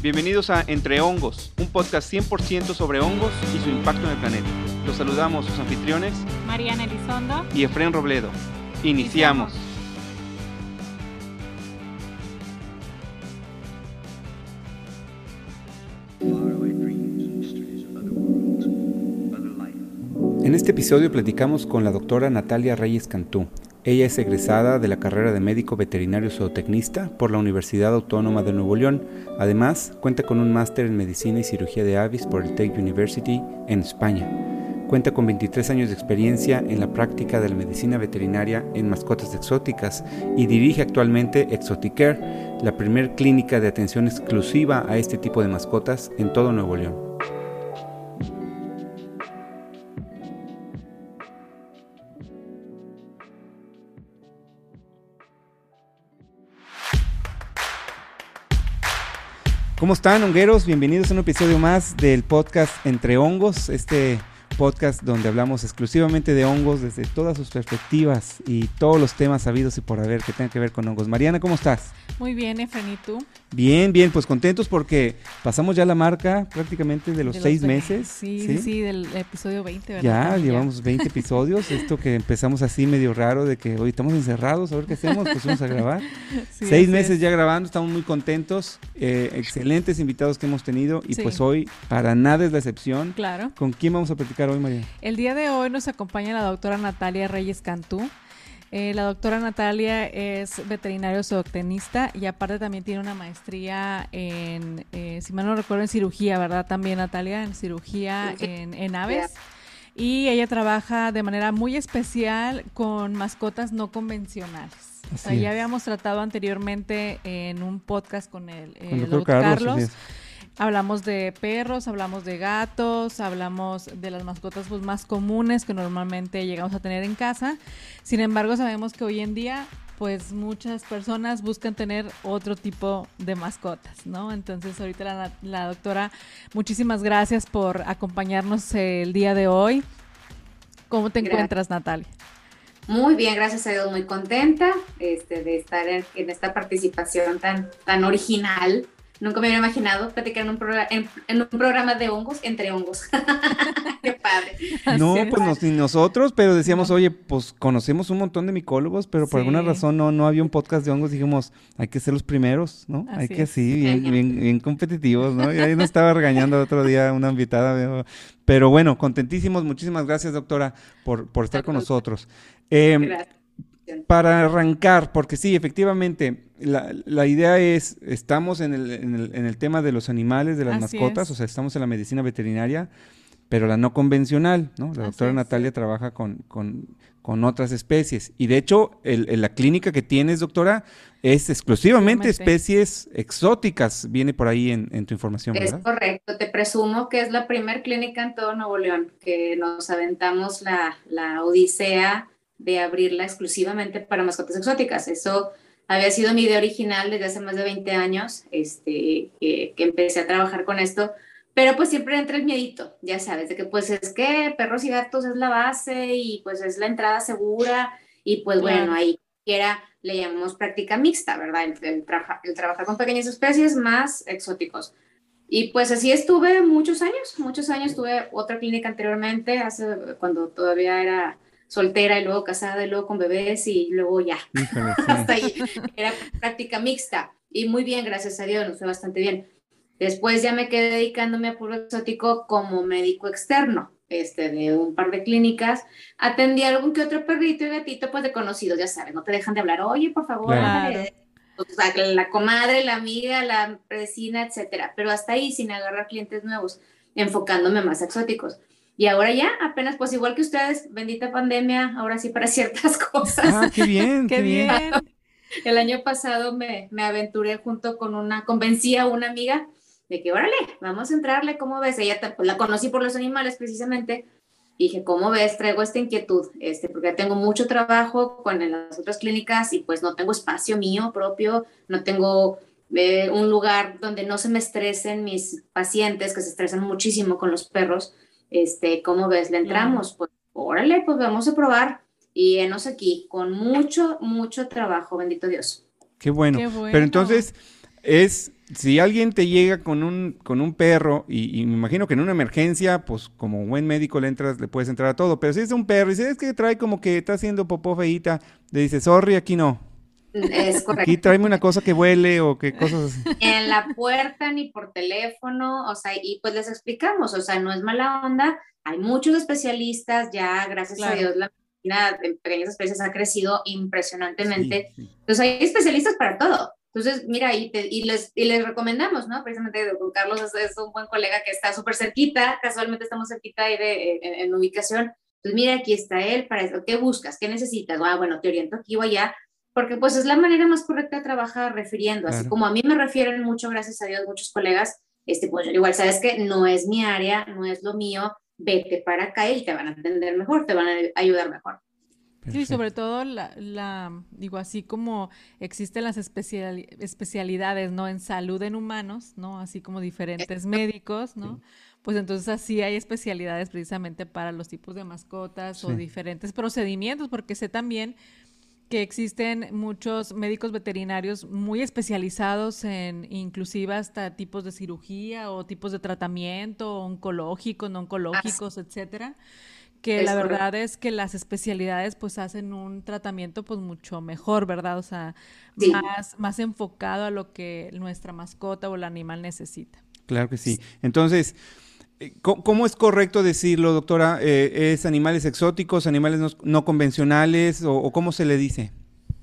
Bienvenidos a Entre Hongos, un podcast 100% sobre hongos y su impacto en el planeta. Los saludamos sus anfitriones, Mariana Elizondo y Efren Robledo. Iniciamos. En este episodio platicamos con la doctora Natalia Reyes Cantú, ella es egresada de la carrera de médico veterinario zootecnista por la Universidad Autónoma de Nuevo León. Además, cuenta con un máster en medicina y cirugía de avis por el Tech University en España. Cuenta con 23 años de experiencia en la práctica de la medicina veterinaria en mascotas exóticas y dirige actualmente Exoticare, la primer clínica de atención exclusiva a este tipo de mascotas en todo Nuevo León. ¿Cómo están, hongueros? Bienvenidos a un episodio más del podcast Entre Hongos, este podcast donde hablamos exclusivamente de hongos desde todas sus perspectivas y todos los temas sabidos y por haber que tengan que ver con hongos. Mariana, ¿cómo estás? Muy bien, Efren, ¿y tú? Bien, bien, pues contentos porque pasamos ya la marca prácticamente de los seis meses. Sí, sí, sí, del episodio 20, ¿verdad? Ya, llevamos 20 episodios. Esto que empezamos así medio raro de que hoy estamos encerrados, a ver qué hacemos, pues vamos a grabar. seis meses ya grabando, estamos muy contentos. Eh, excelentes invitados que hemos tenido y pues hoy para nada es la excepción. Claro. ¿Con quién vamos a platicar hoy, María? El día de hoy nos acompaña la doctora Natalia Reyes Cantú. Eh, la doctora Natalia es veterinario zootecnista y aparte también tiene una maestría en, eh, si mal no recuerdo, en cirugía, ¿verdad? También Natalia, en cirugía en, aves. Y ella trabaja de manera muy especial con mascotas no convencionales. ya habíamos tratado anteriormente en un podcast con el, doctor, Carlos Hablamos de perros, hablamos de gatos, hablamos de las mascotas pues, más comunes que normalmente llegamos a tener en casa. Sin embargo, sabemos que hoy en día pues muchas personas buscan tener otro tipo de mascotas, ¿no? Entonces ahorita la, doctora, muchísimas gracias por acompañarnos el día de hoy. ¿Cómo te encuentras, Natalia? Muy bien, gracias a Dios, muy contenta este, de estar en, en, esta participación tan, tan original Nunca me hubiera imaginado platicar en un, en, un programa de hongos entre hongos. Qué padre. No, pues ni nosotros, pero decíamos, oye, pues conocemos un montón de micólogos, pero por alguna razón no, no había un podcast de hongos. Dijimos, hay que ser los primeros, ¿no? hay que, sí, bien, bien, competitivos, ¿no? Y ahí nos estaba regañando el otro día una invitada. Pero bueno, contentísimos. Muchísimas gracias, doctora, por, por estar con nosotros. Eh, para arrancar, porque sí, efectivamente, la, la idea es, estamos en el, en, el, en el, tema de los animales, de las mascotas, o sea, estamos en la medicina veterinaria, pero la no convencional, ¿no? La doctora Natalia trabaja con, con, con, otras especies. Y de hecho, el, la clínica que tienes, doctora, es exclusivamente especies exóticas, viene por ahí en, en tu información. Es correcto, te presumo que es la primer clínica en todo Nuevo León, que nos aventamos la, la odisea de abrirla exclusivamente para mascotas exóticas. Eso había sido mi idea original desde hace más de 20 años, este, que, empecé a trabajar con esto, pero pues siempre entra el miedito, ya sabes, de que pues es que perros y gatos es la base y pues es la entrada segura y pues bueno, ahí quiera le llamamos práctica mixta, ¿verdad? El, el, el trabajar con pequeñas especies más exóticos. Y pues así estuve muchos años, muchos años tuve otra clínica anteriormente, hace, cuando todavía era soltera y luego casada y luego con bebés y luego ya. Hasta ahí. Era práctica mixta. Y muy bien, gracias a Dios, nos fue bastante bien. Después ya me quedé dedicándome a puro exótico como médico externo, este, de un par de clínicas. Atendí a algún que otro perrito y gatito, pues de conocidos, ya saben, no te dejan de hablar, oye, por favor, la comadre, la amiga, la vecina, etcétera. Pero hasta ahí, sin agarrar clientes nuevos, enfocándome más exóticos. Y ahora ya, apenas, pues igual que ustedes, bendita pandemia, ahora sí para ciertas cosas. Ah, qué bien, qué, bien. El año pasado me, me, aventuré junto con una, convencí a una amiga de que, órale, vamos a entrarle, ¿cómo ves? Ella pues, la conocí por los animales precisamente. Y dije, ¿cómo ves? Traigo esta inquietud, este, porque tengo mucho trabajo con las otras clínicas y pues no tengo espacio mío propio, no tengo eh, un lugar donde no se me estresen mis pacientes, que se estresan muchísimo con los perros este, ¿cómo ves? ¿Le entramos? Pues órale, pues vamos a probar. Y enos aquí, con mucho, mucho trabajo, bendito Dios. Qué bueno. Pero entonces, es si alguien te llega con un, con un perro, y, me imagino que en una emergencia, pues como buen médico le entras, le puedes entrar a todo, pero si es un perro y si es que trae como que está haciendo popó feíta, le dices, sorry, aquí no. Es correcto. Aquí tráeme una cosa que huele o que cosas así. En la puerta ni por teléfono, o sea, y pues les explicamos, o sea, no es mala onda, hay muchos especialistas, ya gracias a Dios la medicina en pequeñas especies ha crecido impresionantemente. Entonces hay especialistas para todo. Entonces, mira, y, y, les, y les recomendamos, ¿no? Precisamente con Carlos es, un buen colega que está súper cerquita, casualmente estamos cerquita ahí de, en, ubicación. Entonces, mira, aquí está él, para eso. ¿qué buscas? ¿Qué necesitas? Ah, bueno, te oriento aquí o allá, porque pues es la manera más correcta de trabajar refiriendo, así como a mí me refieren mucho, gracias a Dios, muchos colegas, este, pues igual sabes que no es mi área, no es lo mío, vete para acá y te van a atender mejor, te van a ayudar mejor. Sí, sobre todo la, digo, así como existen las especialidades, ¿no? En salud en humanos, ¿no? Así como diferentes médicos, ¿no? Pues entonces así hay especialidades precisamente para los tipos de mascotas o diferentes procedimientos, porque sé también que existen muchos médicos veterinarios muy especializados en inclusive hasta tipos de cirugía o tipos de tratamiento oncológicos, no oncológicos, etcétera que la verdad es que las especialidades pues hacen un tratamiento pues mucho mejor, ¿verdad? O sea, más, más enfocado a lo que nuestra mascota o el animal necesita. Claro que sí. Entonces, ¿cómo es correcto decirlo, doctora? Eh, ¿Es animales exóticos, animales no, convencionales o cómo se le dice?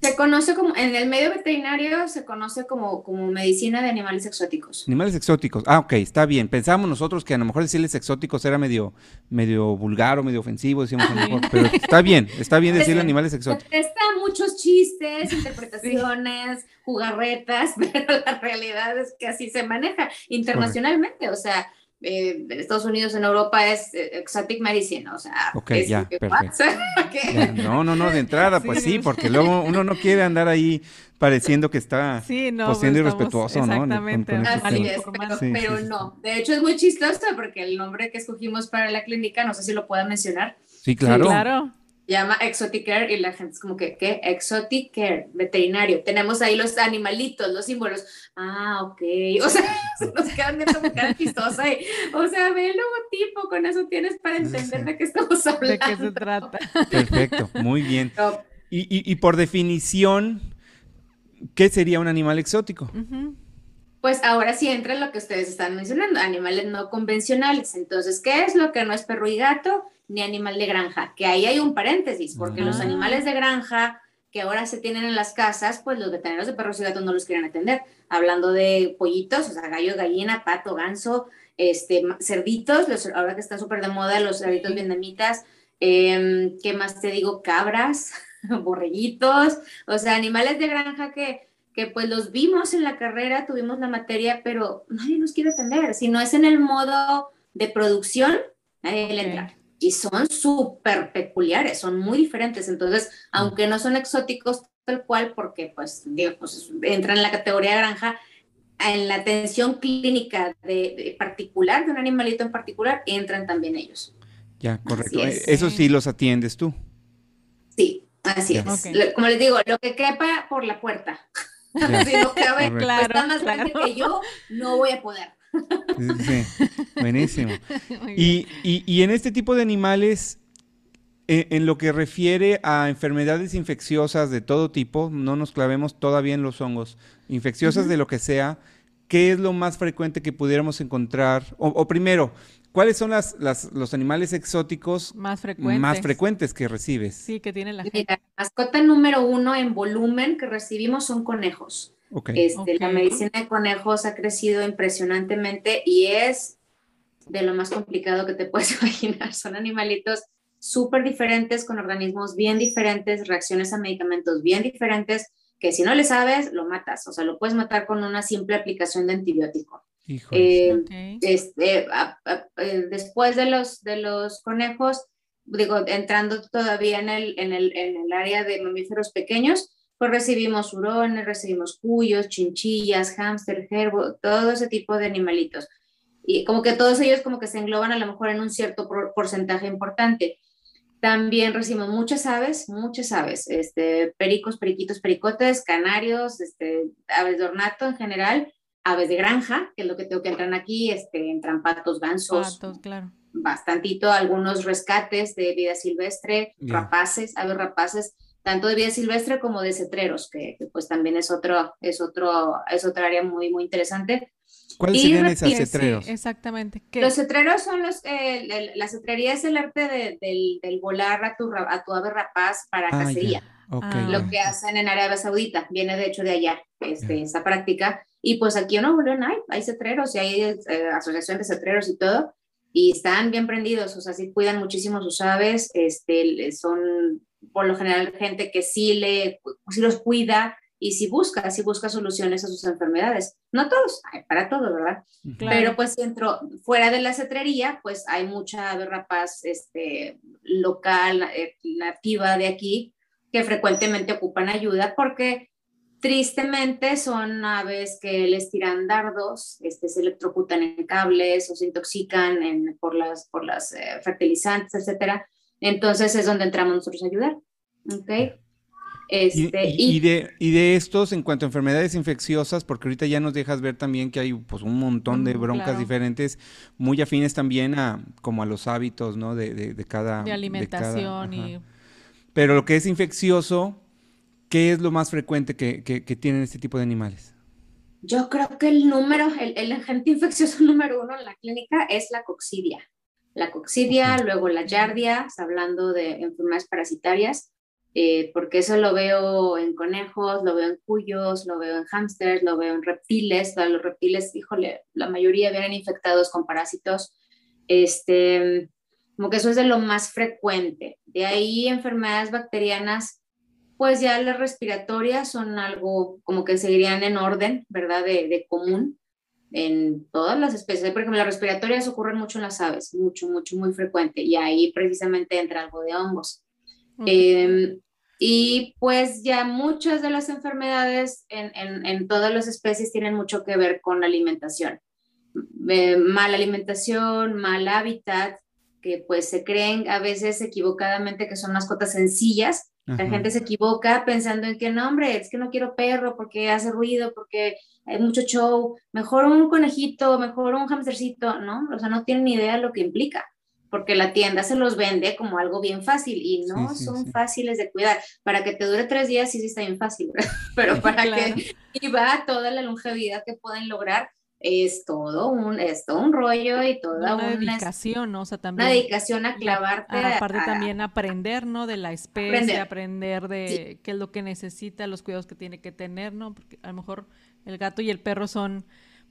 Se conoce como, en el medio veterinario se conoce como, como medicina de animales exóticos. Animales exóticos, ah, ok, está bien. Pensábamos nosotros que a lo mejor decirles exóticos era medio, medio vulgar o medio ofensivo, decíamos a lo mejor, pero está bien, está bien decirle animales exóticos. Están muchos chistes, interpretaciones, jugarretas, pero la realidad es que así se maneja internacionalmente, o sea, eh, en Estados Unidos, en Europa es eh, exotic medicine, o sea, ok, ya, perfecto. no, no, no, de entrada, pues sí, porque luego uno no quiere andar ahí pareciendo que está sí, no, pues, siendo irrespetuoso, ¿no? Exactamente. Así es, pero, no. De hecho, es muy chistoso porque el nombre que escogimos para la clínica, no sé si lo puedan mencionar. Sí, claro. claro llama Exotic Care y la gente es como que, ¿qué? Exotic Care, veterinario. Tenemos ahí los animalitos, los símbolos. Ah, ok. O sea, nos quedan viendo como cara chistosa. Y, o sea, ve el logotipo, con eso tienes para entender de qué estamos hablando. De qué se trata. Perfecto, muy bien. Y, y, y, por definición, ¿qué sería un animal exótico? Pues ahora sí entra lo que ustedes están mencionando, animales no convencionales. Entonces, ¿qué es lo que no es perro y gato? Ni animal de granja, que ahí hay un paréntesis, porque los animales de granja que ahora se tienen en las casas, pues los veterinarios de perros y gatos no los quieren atender. Hablando de pollitos, o sea, gallo, gallina, pato, ganso, este, cerditos, los, ahora que está súper de moda, los cerditos vietnamitas, eh, ¿qué más te digo? Cabras, borreguitos, o sea, animales de granja que, que pues los vimos en la carrera, tuvimos la materia, pero nadie nos quiere atender. Si no es en el modo de producción, nadie le entra y son súper peculiares, son muy diferentes. Entonces, aunque no son exóticos tal cual, porque pues, digo, pues entran en la categoría granja, en la atención clínica de, particular, de un animalito en particular, entran también ellos. Ya, correcto. Eso sí los atiendes tú. Sí, así es. Como les digo, lo que quepa por la puerta. si no cabe, claro, está más grande que yo, no voy a poder. Sí, buenísimo. Y, y, en este tipo de animales, eh, en, lo que refiere a enfermedades infecciosas de todo tipo, no nos clavemos todavía en los hongos, infecciosas de lo que sea, ¿qué es lo más frecuente que pudiéramos encontrar? O, primero, ¿cuáles son las, los animales exóticos más frecuentes. más frecuentes que recibes? Sí, que tiene la gente. la mascota número uno en volumen que recibimos son conejos. Este, La medicina de conejos ha crecido impresionantemente y es de lo más complicado que te puedes imaginar. Son animalitos súper diferentes, con organismos bien diferentes, reacciones a medicamentos bien diferentes, que si no le sabes, lo matas. O sea, lo puedes matar con una simple aplicación de antibiótico. Eh, este, eh, después de los, de los conejos, digo, entrando todavía en el, en el, en el área de mamíferos pequeños, pues recibimos hurones, recibimos cuyos, chinchillas, hámster, gerbo, todo ese tipo de animalitos. Y como que todos ellos como que se engloban a lo mejor en un cierto porcentaje importante. También recibimos muchas aves, muchas aves, este, pericos, periquitos, pericotes, canarios, este, aves de ornato en general, aves de granja, que es lo que tengo que entrar aquí, este, entran patos, gansos, patos, claro. bastantito, algunos rescates de vida silvestre, rapaces, aves rapaces, tanto de vida silvestre como de cetreros, que, pues también es otro, es otro, es otra área muy, muy interesante. ¿Cuáles serían esos cetreros? exactamente. Los cetreros son los, eh, la cetrería es el arte de, del, volar a tu, a tu ave rapaz para ah, cacería. Lo que hacen en Arabia Saudita, viene de hecho de allá, este, esa práctica. Y pues aquí en Nuevo León hay, hay cetreros y hay eh, asociaciones de cetreros y todo, y están bien prendidos, o sea, sí cuidan muchísimo sus aves, este, son por lo general gente que sí, le, sí los cuida y sí busca, sí busca soluciones a sus enfermedades. No todos, hay para todo, ¿verdad? Pero pues dentro, fuera de la cetrería, pues hay mucha ave rapaz este, local, eh, nativa de aquí, que frecuentemente ocupan ayuda porque tristemente son aves que les tiran dardos, este, se electrocutan en cables o se intoxican en, por las, por las eh, fertilizantes, etcétera. Entonces es donde entramos nosotros a ayudar. ¿Ok? Este, y, de, y de estos, en cuanto a enfermedades infecciosas, porque ahorita ya nos dejas ver también que hay pues, un montón de broncas diferentes, muy afines también a como a los hábitos, ¿no? De, de, cada... De alimentación y... Pero lo que es infeccioso, ¿qué es lo más frecuente que, que, tienen este tipo de animales? Yo creo que el número, el, el, agente infeccioso número uno en la clínica es la coccidia. La coccidia, luego la yardia, hablando de enfermedades parasitarias, eh, porque eso lo veo en conejos, lo veo en cuyos, lo veo en hámsters, lo veo en reptiles. Los reptiles, híjole, la mayoría vienen infectados con parásitos. Este, como que eso es de lo más frecuente. De ahí enfermedades bacterianas, pues ya las respiratorias son algo como que seguirían en orden, ¿verdad? De, de común en todas las especies. Por ejemplo, las respiratorias ocurren mucho en las aves, mucho, mucho, muy frecuente. Y ahí precisamente entra algo de hongos. Em, y pues ya muchas de las enfermedades en, en, todas las especies tienen mucho que ver con la alimentación. Eh, mala alimentación, mal hábitat, que pues se creen a veces equivocadamente que son mascotas sencillas. La gente se equivoca pensando en que no, hombre, es que no quiero perro porque hace ruido, porque hay mucho show, mejor un conejito, mejor un hamstercito, ¿no? O sea, no tienen ni idea de lo que implica porque la tienda se los vende como algo bien fácil y no son fáciles de cuidar. Para que te dure tres días sí, sí está bien fácil, pero para que iba toda la longevidad que pueden lograr es todo un, es un rollo y toda una, dedicación, ¿no? O sea, también. Una dedicación a clavarte. aparte también aprender, ¿no? De la especie, aprender, de qué es lo que necesita, los cuidados que tiene que tener, ¿no? Porque a lo mejor el gato y el perro son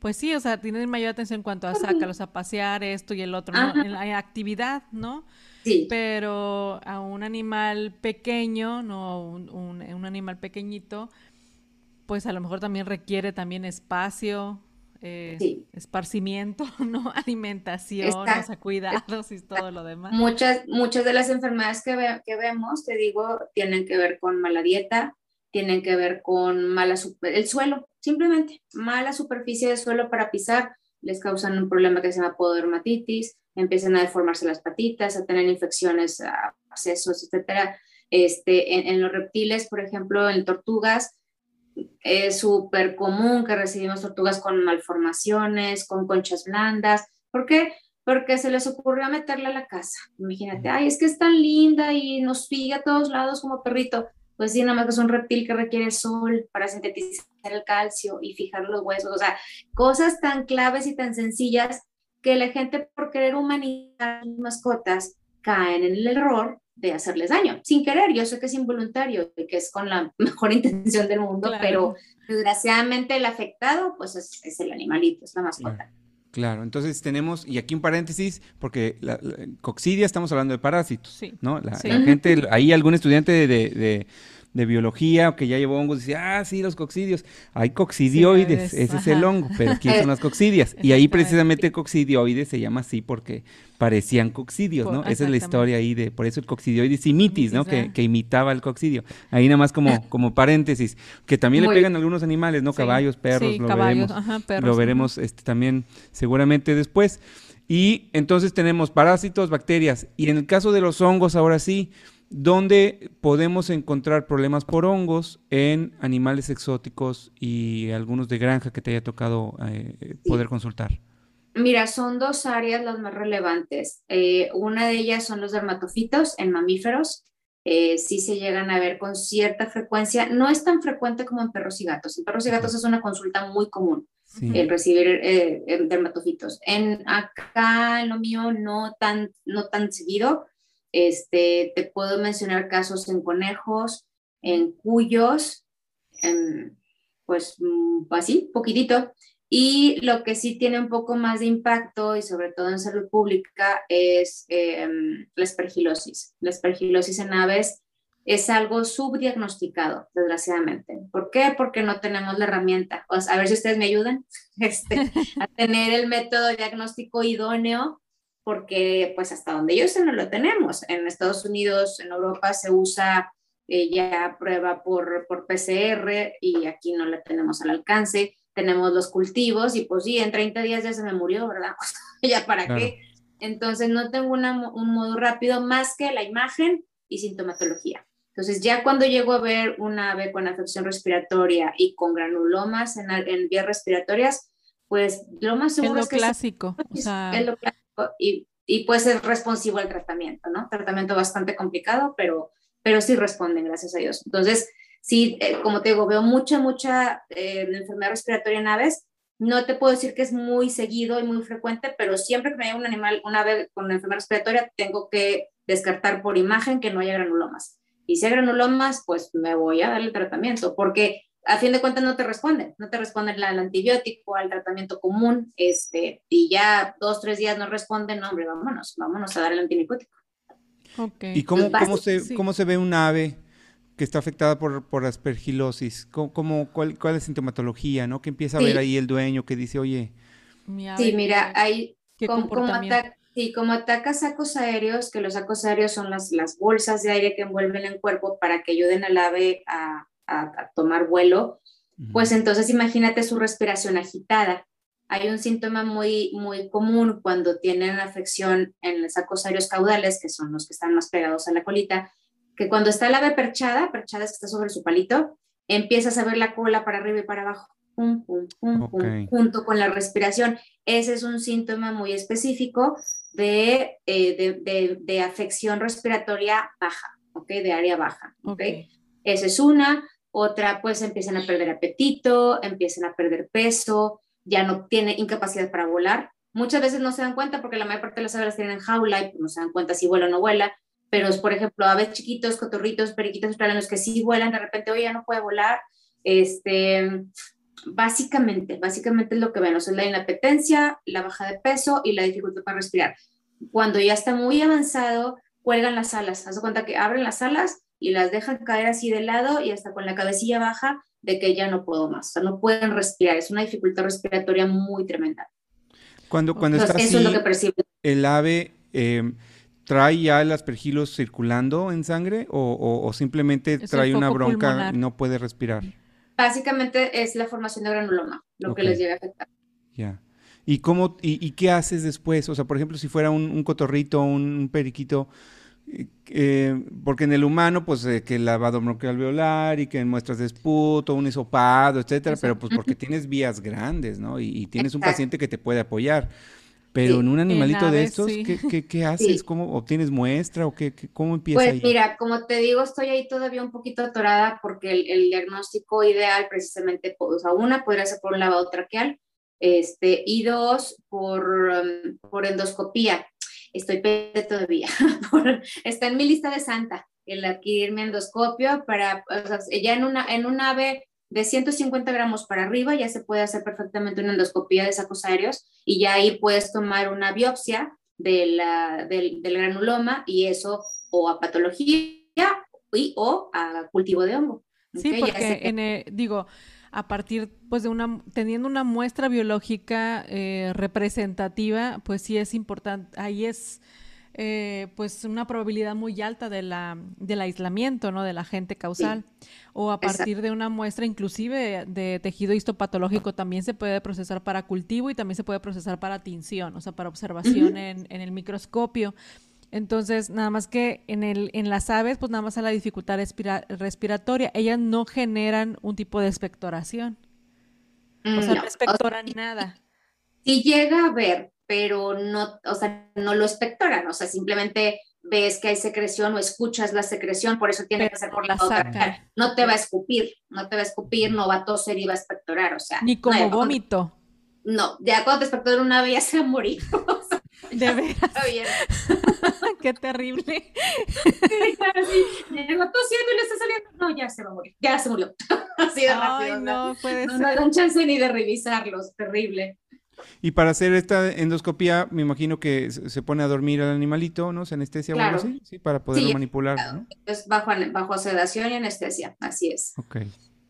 pues sí, o sea, tienen mayor atención en cuanto a sácalos a pasear, esto y el otro, ¿no? En la actividad, ¿no? Sí. Pero a un animal pequeño, no un, un, animal pequeñito, pues a lo mejor también requiere también espacio, eh, esparcimiento, ¿no? Alimentación, o sea, cuidados y todo lo demás. Muchas, muchas de las enfermedades que, que vemos, te digo, tienen que ver con mala dieta, tienen que ver con mala el suelo, simplemente mala superficie de suelo para pisar, les causan un problema que se llama pododermatitis, empiezan a deformarse las patitas, a tener infecciones, accesos, etcétera. Este, en, los reptiles, por ejemplo, en tortugas, es súper común que recibimos tortugas con malformaciones, con conchas blandas. ¿Por qué? Porque se les ocurrió meterla a la casa. Imagínate, ay, es que es tan linda y nos sigue a todos lados como perrito pues sí, nada más que es un reptil que requiere sol para sintetizar el calcio y fijar los huesos, o sea, cosas tan claves y tan sencillas que la gente por querer humanizar mascotas caen en el error de hacerles daño, sin querer, yo sé que es involuntario y que es con la mejor intención del mundo, pero desgraciadamente el afectado pues es, el animalito, es la mascota. Claro, entonces tenemos, y aquí un paréntesis, porque la, coccidia estamos hablando de parásitos, ¿no? La, gente, ahí algún estudiante de, de biología o que ya llevó hongos, dice, ah, sí, los coccidios. Hay coccidioides, ese es el hongo, pero ¿quién son las coccidias? Y ahí precisamente coccidioides se llama así porque parecían coccidios, ¿no? Esa es la historia ahí de, por eso el coccidioides imitis, ¿no? Que, que, imitaba el coccidio. Ahí nada más como, como paréntesis, que también le pegan algunos animales, ¿no? Caballos, perros, lo veremos. lo veremos este, también seguramente después. Y entonces tenemos parásitos, bacterias. Y en el caso de los hongos, ahora sí, ¿dónde podemos encontrar problemas por hongos en animales exóticos y algunos de granja que te haya tocado eh, poder consultar? Mira, son dos áreas las más relevantes. Eh, una de ellas son los dermatofitos en mamíferos. Eh, sí se llegan a ver con cierta frecuencia. No es tan frecuente como en perros y gatos. En perros y gatos es una consulta muy común el recibir eh, dermatofitos. En acá, en lo mío, no tan, no tan seguido. Este, te puedo mencionar casos en conejos, en cuyos, pues mm, así, poquitito. Y lo que sí tiene un poco más de impacto y sobre todo en salud pública es em, la espergilosis. La espergilosis en aves es algo subdiagnosticado, desgraciadamente. ¿Por qué? Porque no tenemos la herramienta. a ver si ustedes me ayudan este, a tener el método diagnóstico idóneo, porque pues hasta donde yo sé no lo tenemos. En Estados Unidos, en Europa se usa eh, ya prueba por, por PCR y aquí no la tenemos al alcance. Tenemos los cultivos y pues sí, en 30 días ya se me murió, ¿verdad? ya para qué. Entonces no tengo un modo rápido más que la imagen y sintomatología. Entonces, ya cuando llego a ver una ave con afección respiratoria y con granulomas en, en vías respiratorias, pues lo más seguro es, lo clásico. Es, lo clásico y, y pues es responsivo al tratamiento, ¿no? Tratamiento bastante complicado, pero, pero sí responden, gracias a Dios. Entonces, sí, eh, como te digo, veo mucha, mucha eh, enfermedad respiratoria en aves. No te puedo decir que es muy seguido y muy frecuente, pero siempre que me haya un animal, una ave con enfermedad respiratoria, tengo que descartar por imagen que no haya granulomas y si hay granulomas, pues me voy a darle tratamiento, porque a fin de cuentas no te responden, no te responden al antibiótico, al tratamiento común, este, y ya dos, tres días no responden, no, hombre, vámonos, vámonos a darle el antibiótico. Okay. ¿Y cómo, cómo, se, cómo se ve un ave que está afectada por, por aspergilosis? ¿Cómo, cuál, ¿Cuál es la sintomatología, no? Que empieza a ver ahí el dueño que dice, oye... sí, mira, hay... como, como Sí, como ataca sacos aéreos, que los sacos aéreos son las, las bolsas de aire que envuelven el cuerpo para que ayuden al ave a, a, tomar vuelo, pues entonces imagínate su respiración agitada. Hay un síntoma muy, muy común cuando tienen afección en los sacos aéreos caudales, que son los que están más pegados a la colita, que cuando está el ave perchada, perchada es que está sobre su palito, empiezas a ver la cola para arriba y para abajo junto con la respiración. Ese es un síntoma muy específico de, eh, de, afección respiratoria baja, ¿ok? De área baja, ¿ok? Esa es una. Otra, pues empiezan a perder apetito, empiezan a perder peso, ya no tiene incapacidad para volar. Muchas veces no se dan cuenta porque la mayor parte de las aves tienen en jaula y pues, no se dan cuenta si vuela o no vuela. Pero, por ejemplo, aves chiquitos, cotorritos, periquitos australianos que sí vuelan, de repente, oye, ya no puede volar. Este, Básicamente, básicamente es lo que ven, o sea, la inapetencia, la baja de peso y la dificultad para respirar. Cuando ya está muy avanzado, cuelgan las alas. Haz cuenta que abren las alas y las dejan caer así de lado y hasta con la cabecilla baja de que ya no puedo más. O sea, no pueden respirar. Es una dificultad respiratoria muy tremenda. Cuando, cuando está así, el ave eh, trae ya el aspergilos circulando en sangre o, simplemente trae una bronca y no puede respirar. Básicamente es la formación de granuloma lo que les llega a afectar. Ya. ¿Y, cómo, y, qué haces después? O sea, por ejemplo, si fuera un, cotorrito, un, periquito, eh, porque en el humano, pues eh, que el lavado bronquial alveolar y que muestras de esputo, un hisopado, etcétera, pero pues porque tienes vías grandes, ¿no? Y, tienes un paciente que te puede apoyar. Pero en un animalito de estos, ¿qué, haces? ¿Cómo obtienes muestra o qué, cómo empieza Pues mira, como te digo, estoy ahí todavía un poquito atorada porque el, diagnóstico ideal precisamente, o sea, una podría ser por un lavado traqueal, este, y dos, por, um, por endoscopía. Estoy pendiente todavía. está en mi lista de santa el adquirir mi endoscopio para, o sea, ya en una, en un ave de 150 gramos para arriba ya se puede hacer perfectamente una endoscopía de sacos aéreos y ya ahí puedes tomar una biopsia de la, del, del, granuloma y eso o a patología y o a cultivo de hongo. Sí, porque en digo, a partir pues de una teniendo una muestra biológica eh, representativa, pues sí es importante, ahí es eh, pues una probabilidad muy alta de la, del aislamiento, ¿no? Del agente causal. O a partir de una muestra inclusive de tejido histopatológico también se puede procesar para cultivo y también se puede procesar para tinción, o sea, para observación en, en, el microscopio. Entonces, nada más que en, el, en las aves, pues nada más a la dificultad respiratoria, ellas no generan un tipo de expectoración. O sea, mm, no, expectoran nada. Si llega a ver pero no, o sea, no lo espectoran, o sea, simplemente ves que hay secreción o escuchas la secreción, por eso tiene que ser por la boca. No te va a escupir, no te va a escupir, no va a toser y va a espectorar, o sea. Ni como vómito. No, ya cuando te espectora una vez ya se va a morir. de veras. Qué terrible. Sí, claro, sí. Llegó tosiendo y le está saliendo. No, ya se va a morir. Ya se murió. Así de rápido. no, puede no, ser. No dan chance ni de revisarlos. Terrible. Y para hacer esta endoscopía, me imagino que se pone a dormir al animalito, ¿no? Se anestesia o algo así, ¿sí? Para poderlo manipular, ¿no? Es bajo, bajo sedación y anestesia, así es. Ok.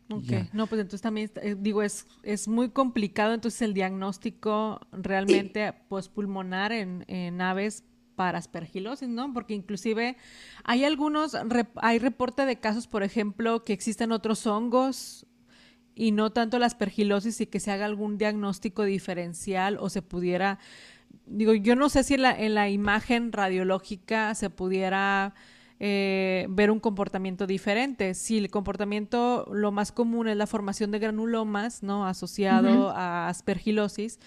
Ok, no, pues entonces también, eh, digo, es, es muy complicado entonces el diagnóstico realmente postpulmonar en, en aves para aspergilosis, ¿no? Porque inclusive hay algunos, hay reporte de casos, por ejemplo, que existen otros hongos y no tanto la aspergilosis y que se haga algún diagnóstico diferencial o se pudiera, digo, yo no sé si en la, en la imagen radiológica se pudiera eh, ver un comportamiento diferente. Si el comportamiento, lo más común es la formación de granulomas, ¿no? Asociado a aspergilosis,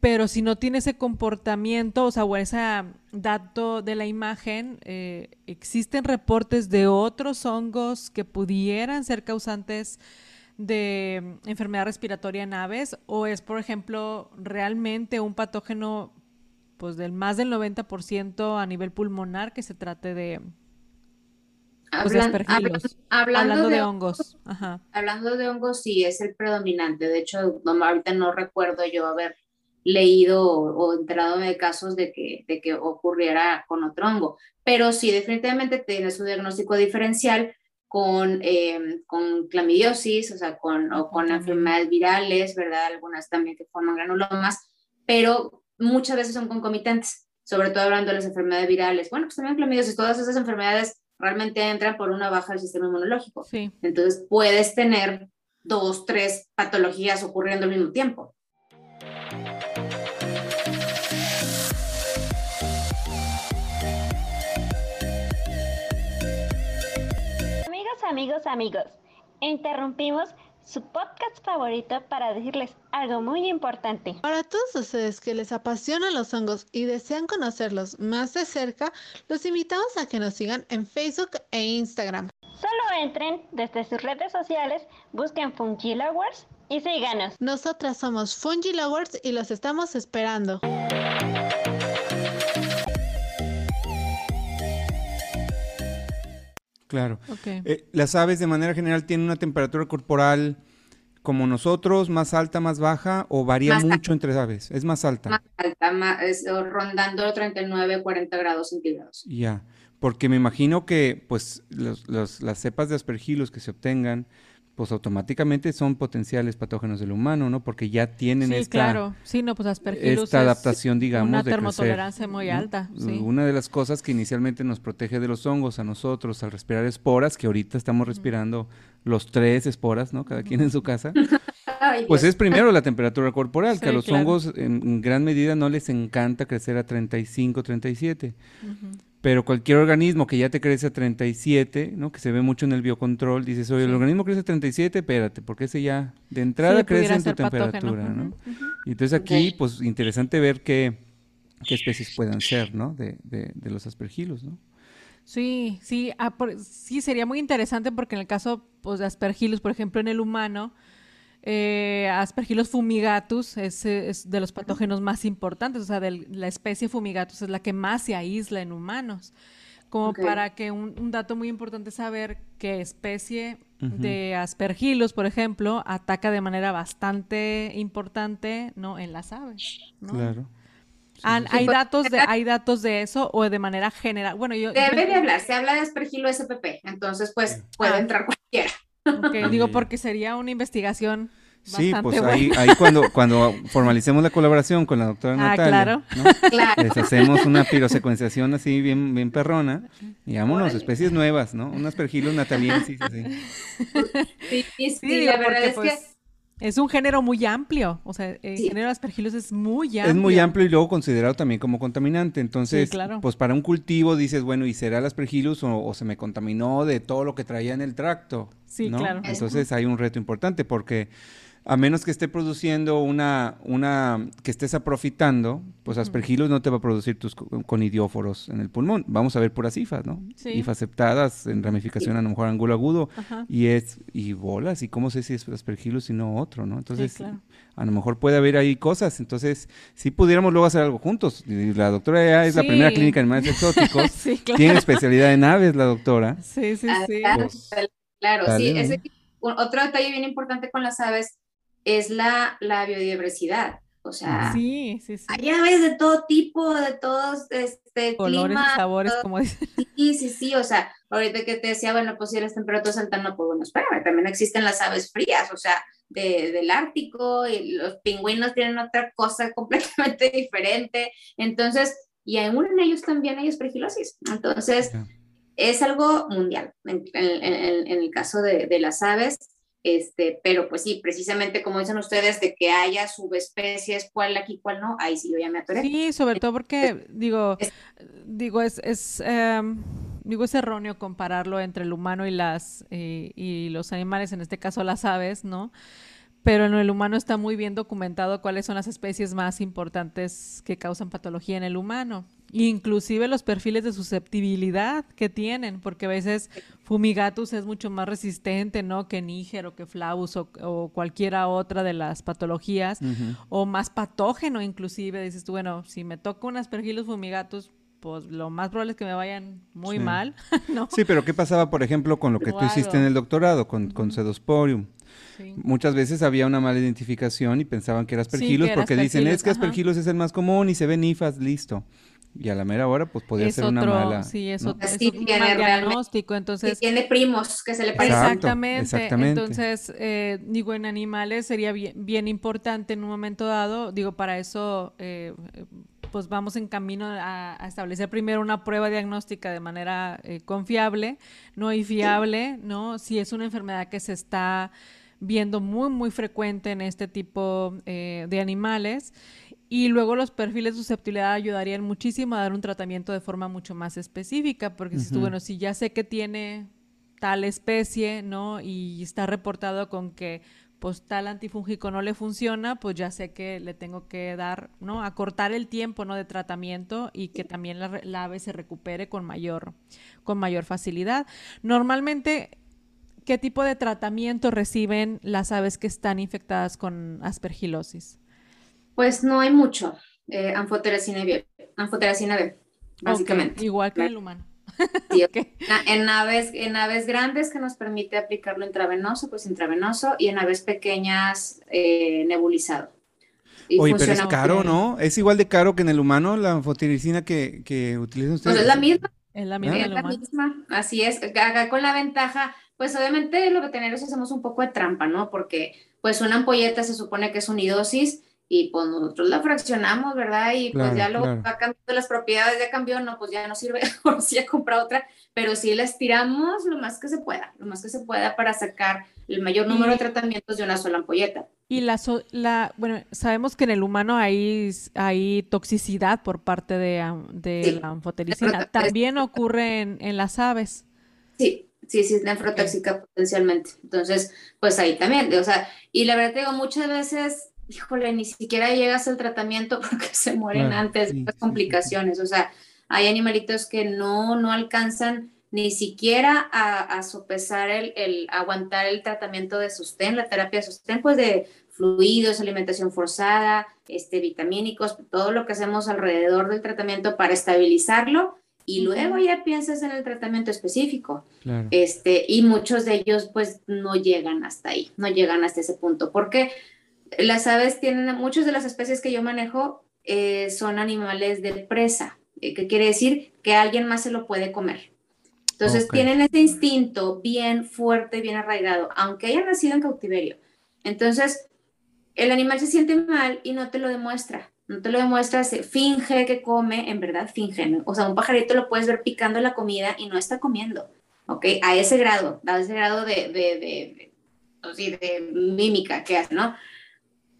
pero si no tiene ese comportamiento, o sea, o ese dato de la imagen, eh, existen reportes de otros hongos que pudieran ser causantes de enfermedad respiratoria en aves o es, por ejemplo, realmente un patógeno pues del más del 90% a nivel pulmonar que se trate de, pues, hablando, de, hongos. Hablando de hongos, sí, es el predominante. De hecho, ahorita no recuerdo yo haber leído o, enterado de casos de que, de que ocurriera con otro hongo. Pero sí, definitivamente tiene su diagnóstico diferencial con, eh, con clamidiosis, o sea, con, o con enfermedades virales, ¿verdad? Algunas también que forman granulomas, pero muchas veces son concomitantes, sobre todo hablando de las enfermedades virales. Bueno, pues también clamidiosis, todas esas enfermedades realmente entran por una baja del sistema inmunológico. Sí. Entonces puedes tener dos, tres patologías ocurriendo al mismo tiempo. amigos, amigos, interrumpimos su podcast favorito para decirles algo muy importante. Para todos ustedes que les apasionan los hongos y desean conocerlos más de cerca, los invitamos a que nos sigan en Facebook e Instagram. Solo entren desde sus redes sociales, busquen Fungi Lovers y síganos. Nosotras somos Fungi Lovers y los estamos esperando. Claro. Eh, las aves de manera general tienen una temperatura corporal como nosotros, más alta, más baja, o varía mucho entre aves. Es más alta. Más alta, más, rondando 39, 40 grados centígrados. Ya, porque me imagino que pues las cepas de aspergilos que se obtengan pues automáticamente son potenciales patógenos del humano, ¿no? Porque ya tienen sí, esta, claro. Sí, no, pues esta adaptación, digamos, una termotolerancia muy alta. Una de las cosas que inicialmente nos protege de los hongos a nosotros al respirar esporas, que ahorita estamos respirando los tres esporas, ¿no? Cada quien en su casa. pues es primero la temperatura corporal, que a los hongos en, gran medida no les encanta crecer a 35, 37. Pero cualquier organismo que ya te crece a 37, ¿no? que se ve mucho en el biocontrol, dices, oye, el organismo crece a 37, espérate, porque ese ya de entrada crece en tu temperatura, ¿no? Y entonces aquí, pues interesante ver qué, qué especies puedan ser, ¿no? De, de, de los aspergilos, ¿no? Sí, sí, ah, sí, sería muy interesante porque en el caso pues, de aspergilos, por ejemplo, en el humano, eh, Aspergillus fumigatus es, de los patógenos más importantes, o sea, de la especie fumigatus es la que más se aísla en humanos. Como para que un, dato muy importante es saber qué especie de aspergillus, por ejemplo, ataca de manera bastante importante ¿no? en las aves. Claro. ¿Hay, datos de, ¿Hay datos de eso o de manera general? Bueno, yo... Debe de hablar, se habla de aspergilo SPP, entonces pues puede ah. entrar cualquiera. Digo porque sería una investigación Sí, pues ahí, ahí cuando, cuando formalicemos la colaboración con la doctora ah, Natalia, claro. les hacemos una pirosecuenciación así bien, bien perrona y vámonos, especies nuevas, ¿no? Unas pergilos nataliensis así. Sí, sí, sí la verdad es que pues, es un género muy amplio, o sea, el género de aspergilos es muy amplio. Es muy amplio y luego considerado también como contaminante. Entonces, pues para un cultivo dices, bueno, ¿y será el aspergillus o, se me contaminó de todo lo que traía en el tracto? Sí, claro. Entonces hay un reto importante porque a menos que esté produciendo una, una, que estés aprofitando, pues aspergillus no te va a producir tus conidióforos en el pulmón. Vamos a ver puras hifas, ¿no? Sí. Hifas aceptadas en ramificación a lo mejor ángulo agudo y es, y bolas, y cómo sé si es aspergillus y no otro, ¿no? Entonces, a lo mejor puede haber ahí cosas. Entonces, si pudiéramos luego hacer algo juntos. La doctora ya es la primera clínica en animales exóticos. Tiene especialidad en aves, la doctora. Sí, sí, sí. claro, sí. otro detalle bien importante con las aves es la, la biodiversidad. O sea, sí, sí, sí. hay aves de todo tipo, de todos este, colores y sabores, como dicen. Sí, sí, sí, o sea, ahorita que te decía, bueno, pues si las temperaturas altas, no, pues bueno, espérame, también existen las aves frías, o sea, de, del Ártico, y los pingüinos tienen otra cosa completamente diferente, entonces, y aún en ellos también hay aspergilosis, entonces, es algo mundial en, en, en el caso de, de las aves, este, pero pues sí, precisamente como dicen ustedes, de que haya subespecies, cuál aquí, cuál no, ahí sí yo ya me atoré. Sí, sobre todo porque, digo, digo, es, es em, digo, es erróneo compararlo entre el humano y las, eh, y los animales, en este caso las aves, ¿no? pero en el humano está muy bien documentado cuáles son las especies más importantes que causan patología en el humano. Inclusive los perfiles de susceptibilidad que tienen, porque a veces fumigatus es mucho más resistente, ¿no? Que níger o que flavus o, o cualquiera otra de las patologías, o más patógeno inclusive. Dices tú, bueno, si me toca un aspergillus fumigatus, pues lo más probable es que me vayan muy mal, ¿no? Sí, pero ¿qué pasaba, por ejemplo, con lo que tú hiciste en el doctorado, con, con Cedosporium? Muchas veces había una mala identificación y pensaban que era aspergillus porque dicen, es que aspergillus es el más común y se ven ifas, listo. Y a la mera hora, pues podía ser una mala. Sí, eso es un mal diagnóstico. Entonces, tiene primos que se le parecen. Exactamente. Entonces, eh, digo, en animales sería bien, bien, importante en un momento dado. Digo, para eso, eh, pues vamos en camino a, establecer primero una prueba diagnóstica de manera eh, confiable, no y fiable, ¿no? Si es una enfermedad que se está viendo muy, muy frecuente en este tipo eh, de animales. Y luego los perfiles de susceptibilidad ayudarían muchísimo a dar un tratamiento de forma mucho más específica, porque si tú, bueno, si ya sé que tiene tal especie, ¿no? Y está reportado con que pues tal antifúngico no le funciona, pues ya sé que le tengo que dar, ¿no? Acortar el tiempo, ¿no? De tratamiento y que también la, la ave se recupere con mayor, con mayor facilidad. Normalmente ¿Qué tipo de tratamiento reciben las aves que están infectadas con aspergilosis? Pues no hay mucho. Eh, anfoteracina B, anfoteracina B, básicamente. igual que el humano. Sí, en, aves, en aves grandes que nos permite aplicarlo intravenoso, pues intravenoso, y en aves pequeñas eh, nebulizado. Oye, pero es caro, ¿no? Es igual de caro que en el humano la anfotericina que, que utilizan ustedes. Pues es la misma. Es la misma. Es la misma. Así es. Acá con la ventaja pues obviamente lo veterinarios hacemos un poco de trampa, ¿no? Porque pues una ampolleta se supone que es unidosis y pues nosotros la fraccionamos, ¿verdad? Y pues ya luego va cambiando las propiedades, ya cambió, no, pues ya no sirve, por si ya compra otra, pero sí la estiramos lo más que se pueda, lo más que se pueda para sacar el mayor número de tratamientos de una sola ampolleta. Y la, la bueno, sabemos que en el humano hay, hay toxicidad por parte de, de la anfotericina. ¿También ocurre en, en las aves? Sí, Sí, sí, es nefrotóxica potencialmente. Entonces, pues ahí también, o sea, y la verdad te digo, muchas veces, híjole, ni siquiera llegas al tratamiento porque se mueren antes, de complicaciones, o sea, hay animalitos que no, no alcanzan ni siquiera a, sopesar el, el, aguantar el tratamiento de sostén, la terapia de sostén, pues de fluidos, alimentación forzada, este, vitamínicos, todo lo que hacemos alrededor del tratamiento para estabilizarlo y luego ya piensas en el tratamiento específico. Este, y muchos de ellos pues no llegan hasta ahí, no llegan hasta ese punto, porque las aves tienen, muchas de las especies que yo manejo eh, son animales de presa, eh, que quiere decir que alguien más se lo puede comer. Entonces tienen ese instinto bien fuerte, bien arraigado, aunque haya nacido en cautiverio. Entonces, el animal se siente mal y no te lo demuestra. No te lo demuestra, se finge que come, en verdad finge. O sea, un pajarito lo puedes ver picando la comida y no está comiendo. ¿Ok? A ese grado, a ese grado de, de, de, de, de mímica que hace, ¿no?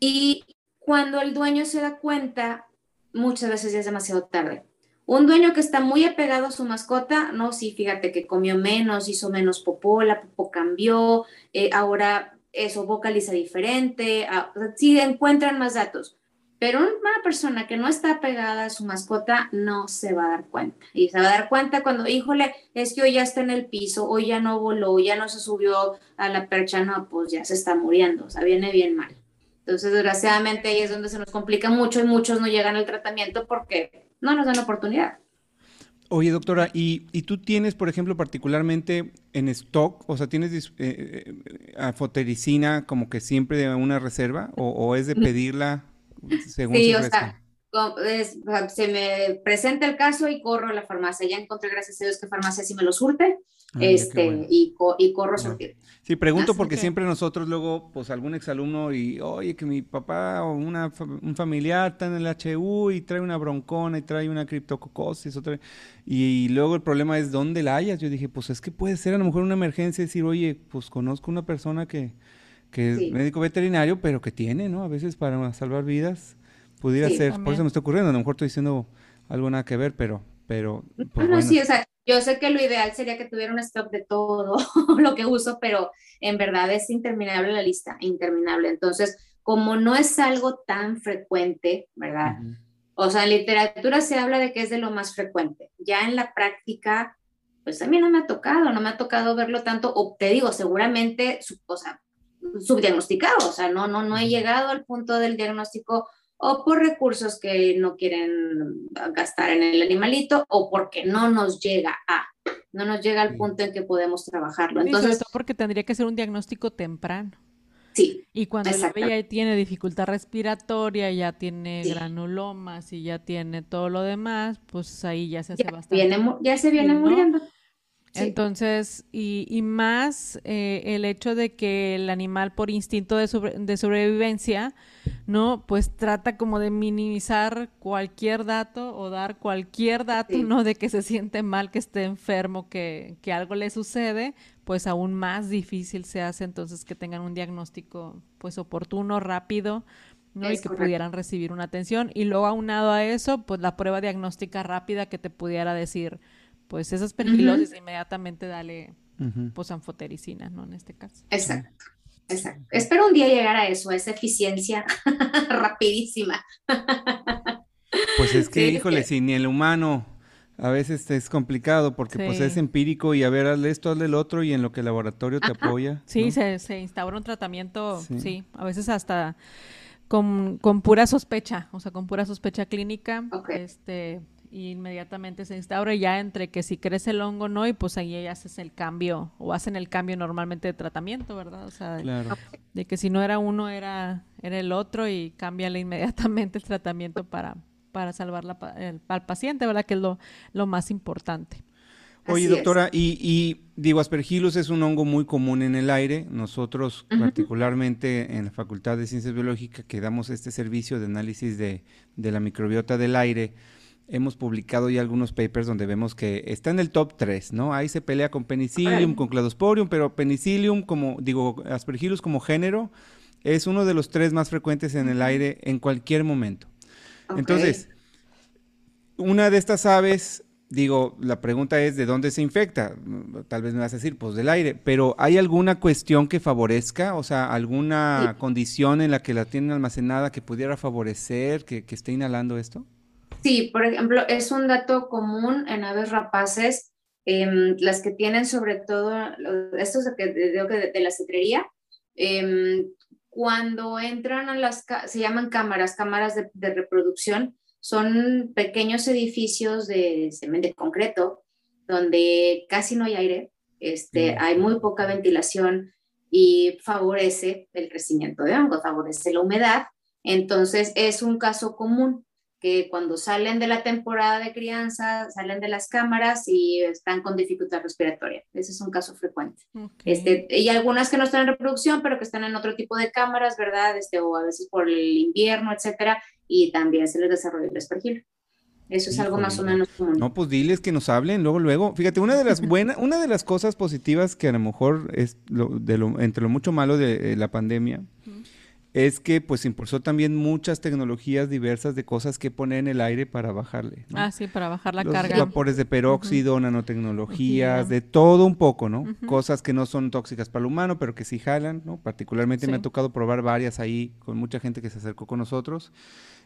Y cuando el dueño se da cuenta, muchas veces ya es demasiado tarde. Un dueño que está muy apegado a su mascota, no, sí, fíjate que comió menos, hizo menos popó, la popó cambió, eh, ahora eso vocaliza diferente, ah, sí encuentran más datos. Pero una persona que no está apegada a su mascota no se va a dar cuenta. Y se va a dar cuenta cuando, híjole, es que hoy ya está en el piso, hoy ya no voló, ya no se subió a la percha, no, pues ya se está muriendo, o sea, viene bien mal. Entonces, desgraciadamente ahí es donde se nos complica mucho y muchos no llegan al tratamiento porque no nos dan oportunidad. Oye, doctora, ¿y, tú tienes, por ejemplo, particularmente en stock, o sea, tienes eh, eh, afotericina como que siempre de una reserva o, es de pedirla según Sí, o sea, se me presenta el caso y corro a la farmacia. Ya encontré, gracias a Dios, que farmacia sí me lo surte este, y, y, corro surtir. Sí, pregunto porque siempre nosotros luego, pues algún exalumno y, oye, que mi papá o una, un familiar está en el HU y trae una broncona y trae una criptococosis, otra, y, luego el problema es dónde la hayas. Yo dije, pues es que puede ser a lo mejor una emergencia decir, oye, pues conozco una persona que, que es médico veterinario, pero que tiene, ¿no? A veces para salvar vidas pudiera ser, por eso me está ocurriendo, a lo mejor estoy diciendo algo nada que ver, pero, pero. Pues, no, sí, o sea, yo sé que lo ideal sería que tuviera un stock de todo lo que uso, pero en verdad es interminable la lista, interminable. Entonces, como no es algo tan frecuente, ¿verdad? O sea, en literatura se habla de que es de lo más frecuente. Ya en la práctica, pues a mí no me ha tocado, no me ha tocado verlo tanto, o te digo, seguramente, o sea, subdiagnosticado, o sea, no, no, no he llegado al punto del diagnóstico o por recursos que no quieren gastar en el animalito o porque no nos llega a, no nos llega al punto en que podemos trabajarlo. Entonces, porque tendría que ser un diagnóstico temprano. Sí. Y cuando el bebé ya tiene dificultad respiratoria, ya tiene granulomas y ya tiene todo lo demás, pues ahí ya se hace bastante. ya se viene muriendo. Entonces, y, y más eh, el hecho de que el animal por instinto de, de, sobrevivencia, ¿no? Pues trata como de minimizar cualquier dato o dar cualquier dato, ¿no? De que se siente mal, que esté enfermo, que, que algo le sucede, pues aún más difícil se hace entonces que tengan un diagnóstico pues oportuno, rápido, ¿no? y que pudieran recibir una atención. Y luego aunado a eso, pues la prueba diagnóstica rápida que te pudiera decir, pues esas perfilosis inmediatamente dale posanfotericina, ¿no? En este caso. Exacto. Exacto. Espero un día llegar a eso, a esa eficiencia rapidísima. Pues es que, híjole, si ni el humano a veces es complicado porque pues es empírico y a ver, hazle esto, hazle el otro y en lo que el laboratorio te apoya. Sí, se, se, instaura un tratamiento, sí, a veces hasta con, con, pura sospecha, o sea, con pura sospecha clínica, este y inmediatamente se instaura ya entre que si crece el hongo no y pues ahí haces el cambio o hacen el cambio normalmente de tratamiento, ¿verdad? O sea, de, que si no era uno era, era el otro y cámbiale inmediatamente el tratamiento para, para salvar la, al paciente, ¿verdad? Que es lo, lo más importante. Oye, doctora, y, y, digo, aspergillus es un hongo muy común en el aire. Nosotros, particularmente en la Facultad de Ciencias Biológicas, que damos este servicio de análisis de, de la microbiota del aire, hemos publicado ya algunos papers donde vemos que está en el top 3, ¿no? Ahí se pelea con Penicillium, con Cladosporium, pero Penicillium, como digo, Aspergillus como género, es uno de los tres más frecuentes en el aire en cualquier momento. Entonces, una de estas aves, digo, la pregunta es de dónde se infecta. Tal vez me vas a decir, pues del aire, pero ¿hay alguna cuestión que favorezca? O sea, alguna condición en la que la tienen almacenada que pudiera favorecer que, que esté inhalando esto? Sí, por ejemplo, es un dato común en aves rapaces, em, las que tienen sobre todo, estos de, de, de la cetrería, em, cuando entran a las, se llaman cámaras, cámaras de, reproducción, son pequeños edificios de cemento de concreto, donde casi no hay aire, este, mm. hay muy poca ventilación y favorece el crecimiento de hongos, favorece la humedad. Entonces, es un caso común que cuando salen de la temporada de crianza, salen de las cámaras y están con dificultad respiratoria. Ese es un caso frecuente. Este, y algunas que no están en reproducción, pero que están en otro tipo de cámaras, ¿verdad? Este, o a veces por el invierno, etcétera, y también se les desarrolla el espergil. Eso es algo más o menos común. No, pues diles que nos hablen luego, luego. Fíjate, una de las buenas, una de las cosas positivas que a lo mejor es de lo, entre lo mucho malo de, la pandemia, es que pues impulsó también muchas tecnologías diversas de cosas que poner en el aire para bajarle. Ah, sí, para bajar la Los carga. vapores de peróxido, nanotecnologías, de todo un poco, ¿no? Cosas que no son tóxicas para el humano, pero que sí jalan, ¿no? Particularmente me ha tocado probar varias ahí con mucha gente que se acercó con nosotros.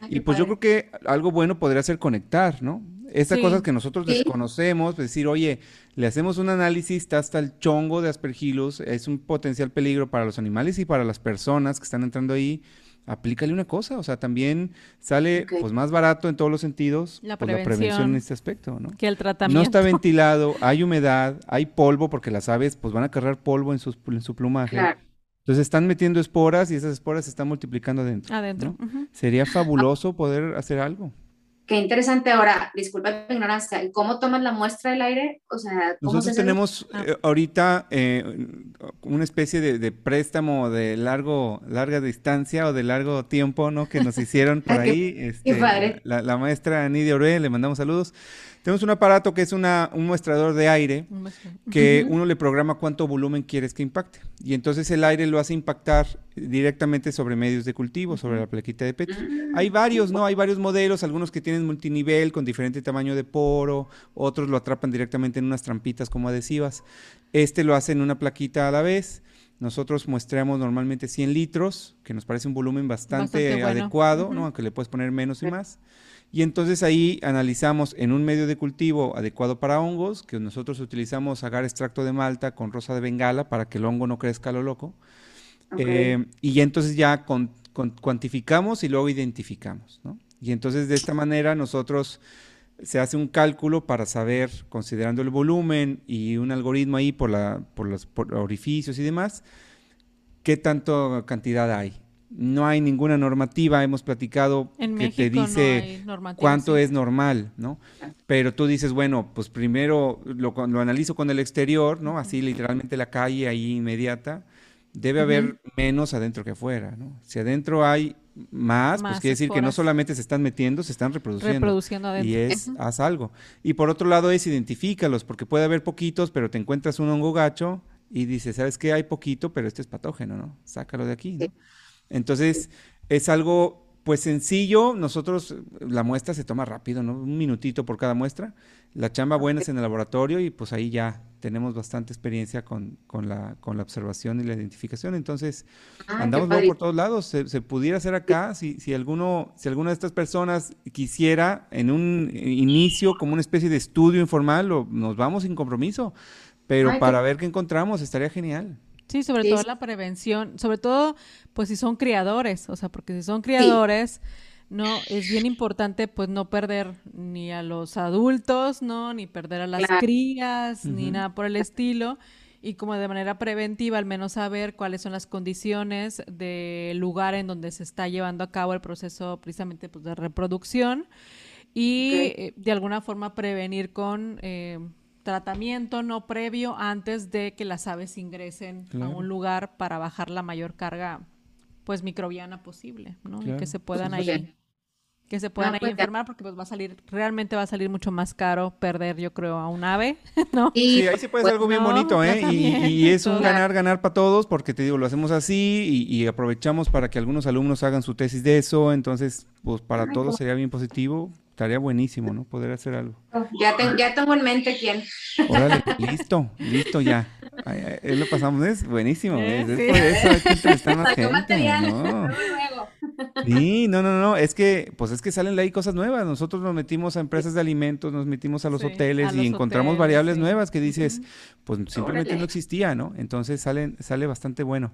Ah, y pues yo creo que algo bueno podría ser conectar, ¿no? Estas cosas que nosotros desconocemos, pues decir, oye, le hacemos un análisis, está hasta el chongo de aspergillus, es un potencial peligro para los animales y para las personas que están entrando ahí. Aplícale una cosa, o sea, también sale pues más barato en todos los sentidos la, pues, prevención, en este aspecto, ¿no? Que el tratamiento. No está ventilado, hay humedad, hay polvo, porque las aves pues van a cargar polvo en, sus, en su plumaje. Entonces están metiendo esporas y esas esporas se están multiplicando adentro. Adentro. Sería fabuloso poder hacer algo. Qué interesante. Ahora, disculpa mi ignorancia, ¿cómo toman la muestra del aire? O sea, Nosotros tenemos ah. eh, ahorita eh, una especie de, préstamo de largo, larga distancia o de largo tiempo, ¿no? Que nos hicieron por ahí. Este, la, la, maestra Nidia Ore, le mandamos saludos. Tenemos un aparato que es una, un muestrador de aire que uno le programa cuánto volumen quieres que impacte. Y entonces el aire lo hace impactar directamente sobre medios de cultivo, sobre la plaquita de Petri. Hay varios, ¿no? Hay varios modelos, algunos que tienen multinivel con diferente tamaño de poro, otros lo atrapan directamente en unas trampitas como adhesivas. Este lo hace en una plaquita a la vez. Nosotros muestreamos normalmente 100 litros, que nos parece un volumen bastante, adecuado, ¿no? Aunque le puedes poner menos y más. Y entonces ahí analizamos en un medio de cultivo adecuado para hongos, que nosotros utilizamos agar extracto de malta con rosa de bengala para que el hongo no crezca a lo loco. Eh, y entonces ya cuantificamos y luego identificamos. ¿no? Y entonces de esta manera nosotros se hace un cálculo para saber, considerando el volumen y un algoritmo ahí por, la, por los orificios y demás, qué tanta cantidad hay no hay ninguna normativa, hemos platicado que te dice cuánto es normal, ¿no? Pero tú dices, bueno, pues primero lo, lo analizo con el exterior, ¿no? Así literalmente la calle ahí inmediata, debe haber menos adentro que afuera, ¿no? Si adentro hay más, pues quiere decir que no solamente se están metiendo, se están reproduciendo. Reproduciendo adentro. Y es, haz algo. Y por otro lado es identifícalos, porque puede haber poquitos, pero te encuentras un hongo gacho y dices, ¿sabes qué? Hay poquito, pero este es patógeno, ¿no? Sácalo de aquí, ¿no? Entonces, es algo pues sencillo, nosotros, la muestra se toma rápido, ¿no? Un minutito por cada muestra. La chamba buena es en el laboratorio y pues ahí ya tenemos bastante experiencia con, con, la, con la observación y la identificación. Entonces, ah, andamos por todos lados. Se, pudiera hacer acá, si, si, alguno, si alguna de estas personas quisiera en un inicio, como una especie de estudio informal, nos vamos sin compromiso. Pero para ver qué encontramos, estaría genial. Sí, sobre todo la prevención, sobre todo, pues si son criadores, o sea, porque si son criadores, no, es bien importante, pues no perder ni a los adultos, no, ni perder a las crías, ni nada por el estilo, y como de manera preventiva, al menos saber cuáles son las condiciones del lugar en donde se está llevando a cabo el proceso precisamente pues, de reproducción. Y eh, de alguna forma prevenir con eh, tratamiento no previo antes de que las aves ingresen a un lugar para bajar la mayor carga pues microbiana posible, ¿no? Y que se puedan ahí que se puedan ahí pues, enfermar porque pues va a salir realmente va a salir mucho más caro perder yo creo a un ave, ¿no? Sí, ahí se puede hacer algo bien bonito, ¿eh? Y, es un ganar ganar para todos porque te digo, lo hacemos así y, aprovechamos para que algunos alumnos hagan su tesis de eso, entonces pues para todos sería bien positivo Estaría buenísimo, ¿no? Poder hacer algo. Ya, ya tengo en mente quién. Órale, listo, listo ya. Ahí, lo pasamos, es buenísimo. es, por eso hay que entrevistar más gente. ¿no? Sí, no, no, no, es que, pues es que salen ahí cosas nuevas. Nosotros nos metimos a empresas de alimentos, nos metimos a los hoteles y encontramos variables nuevas que dices, pues simplemente no existía, ¿no? Entonces salen, sale bastante bueno.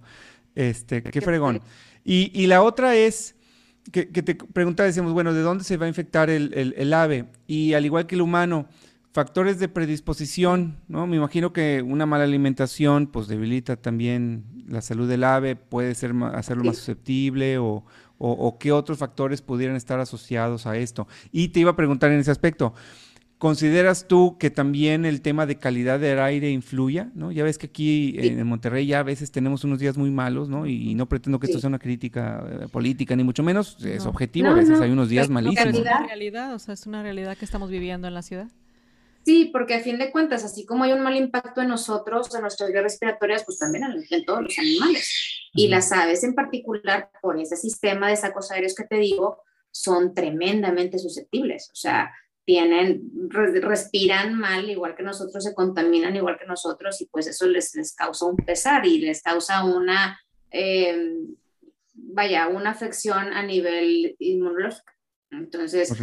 Este, qué fregón. Y, y la otra es que, te preguntaba, decíamos, bueno, ¿de dónde se va a infectar el, ave? Y al igual que el humano, factores de predisposición, ¿no? Me imagino que una mala alimentación, pues debilita también la salud del ave, puede ser hacerlo más susceptible o, o, qué otros factores pudieran estar asociados a esto. Y te iba a preguntar en ese aspecto, ¿Consideras tú que también el tema de calidad del aire influya? ¿no? Ya ves que aquí en Monterrey ya a veces tenemos unos días muy malos, ¿no? Y, no pretendo que esto sea una crítica eh, política, ni mucho menos, es objetivo, a veces hay unos días malísimos. Es una realidad, o sea, es una realidad que estamos viviendo en la ciudad. Sí, porque a fin de cuentas, así como hay un mal impacto en nosotros, en nuestras vías respiratorias, pues también en, todos los animales. Y las aves en particular, por ese sistema de sacos aéreos que te digo, son tremendamente susceptibles. O sea, tienen, respiran mal, igual que nosotros, se contaminan igual que nosotros y pues eso les, les causa un pesar y les causa una, eh, vaya, una afección a nivel inmunológico. Entonces,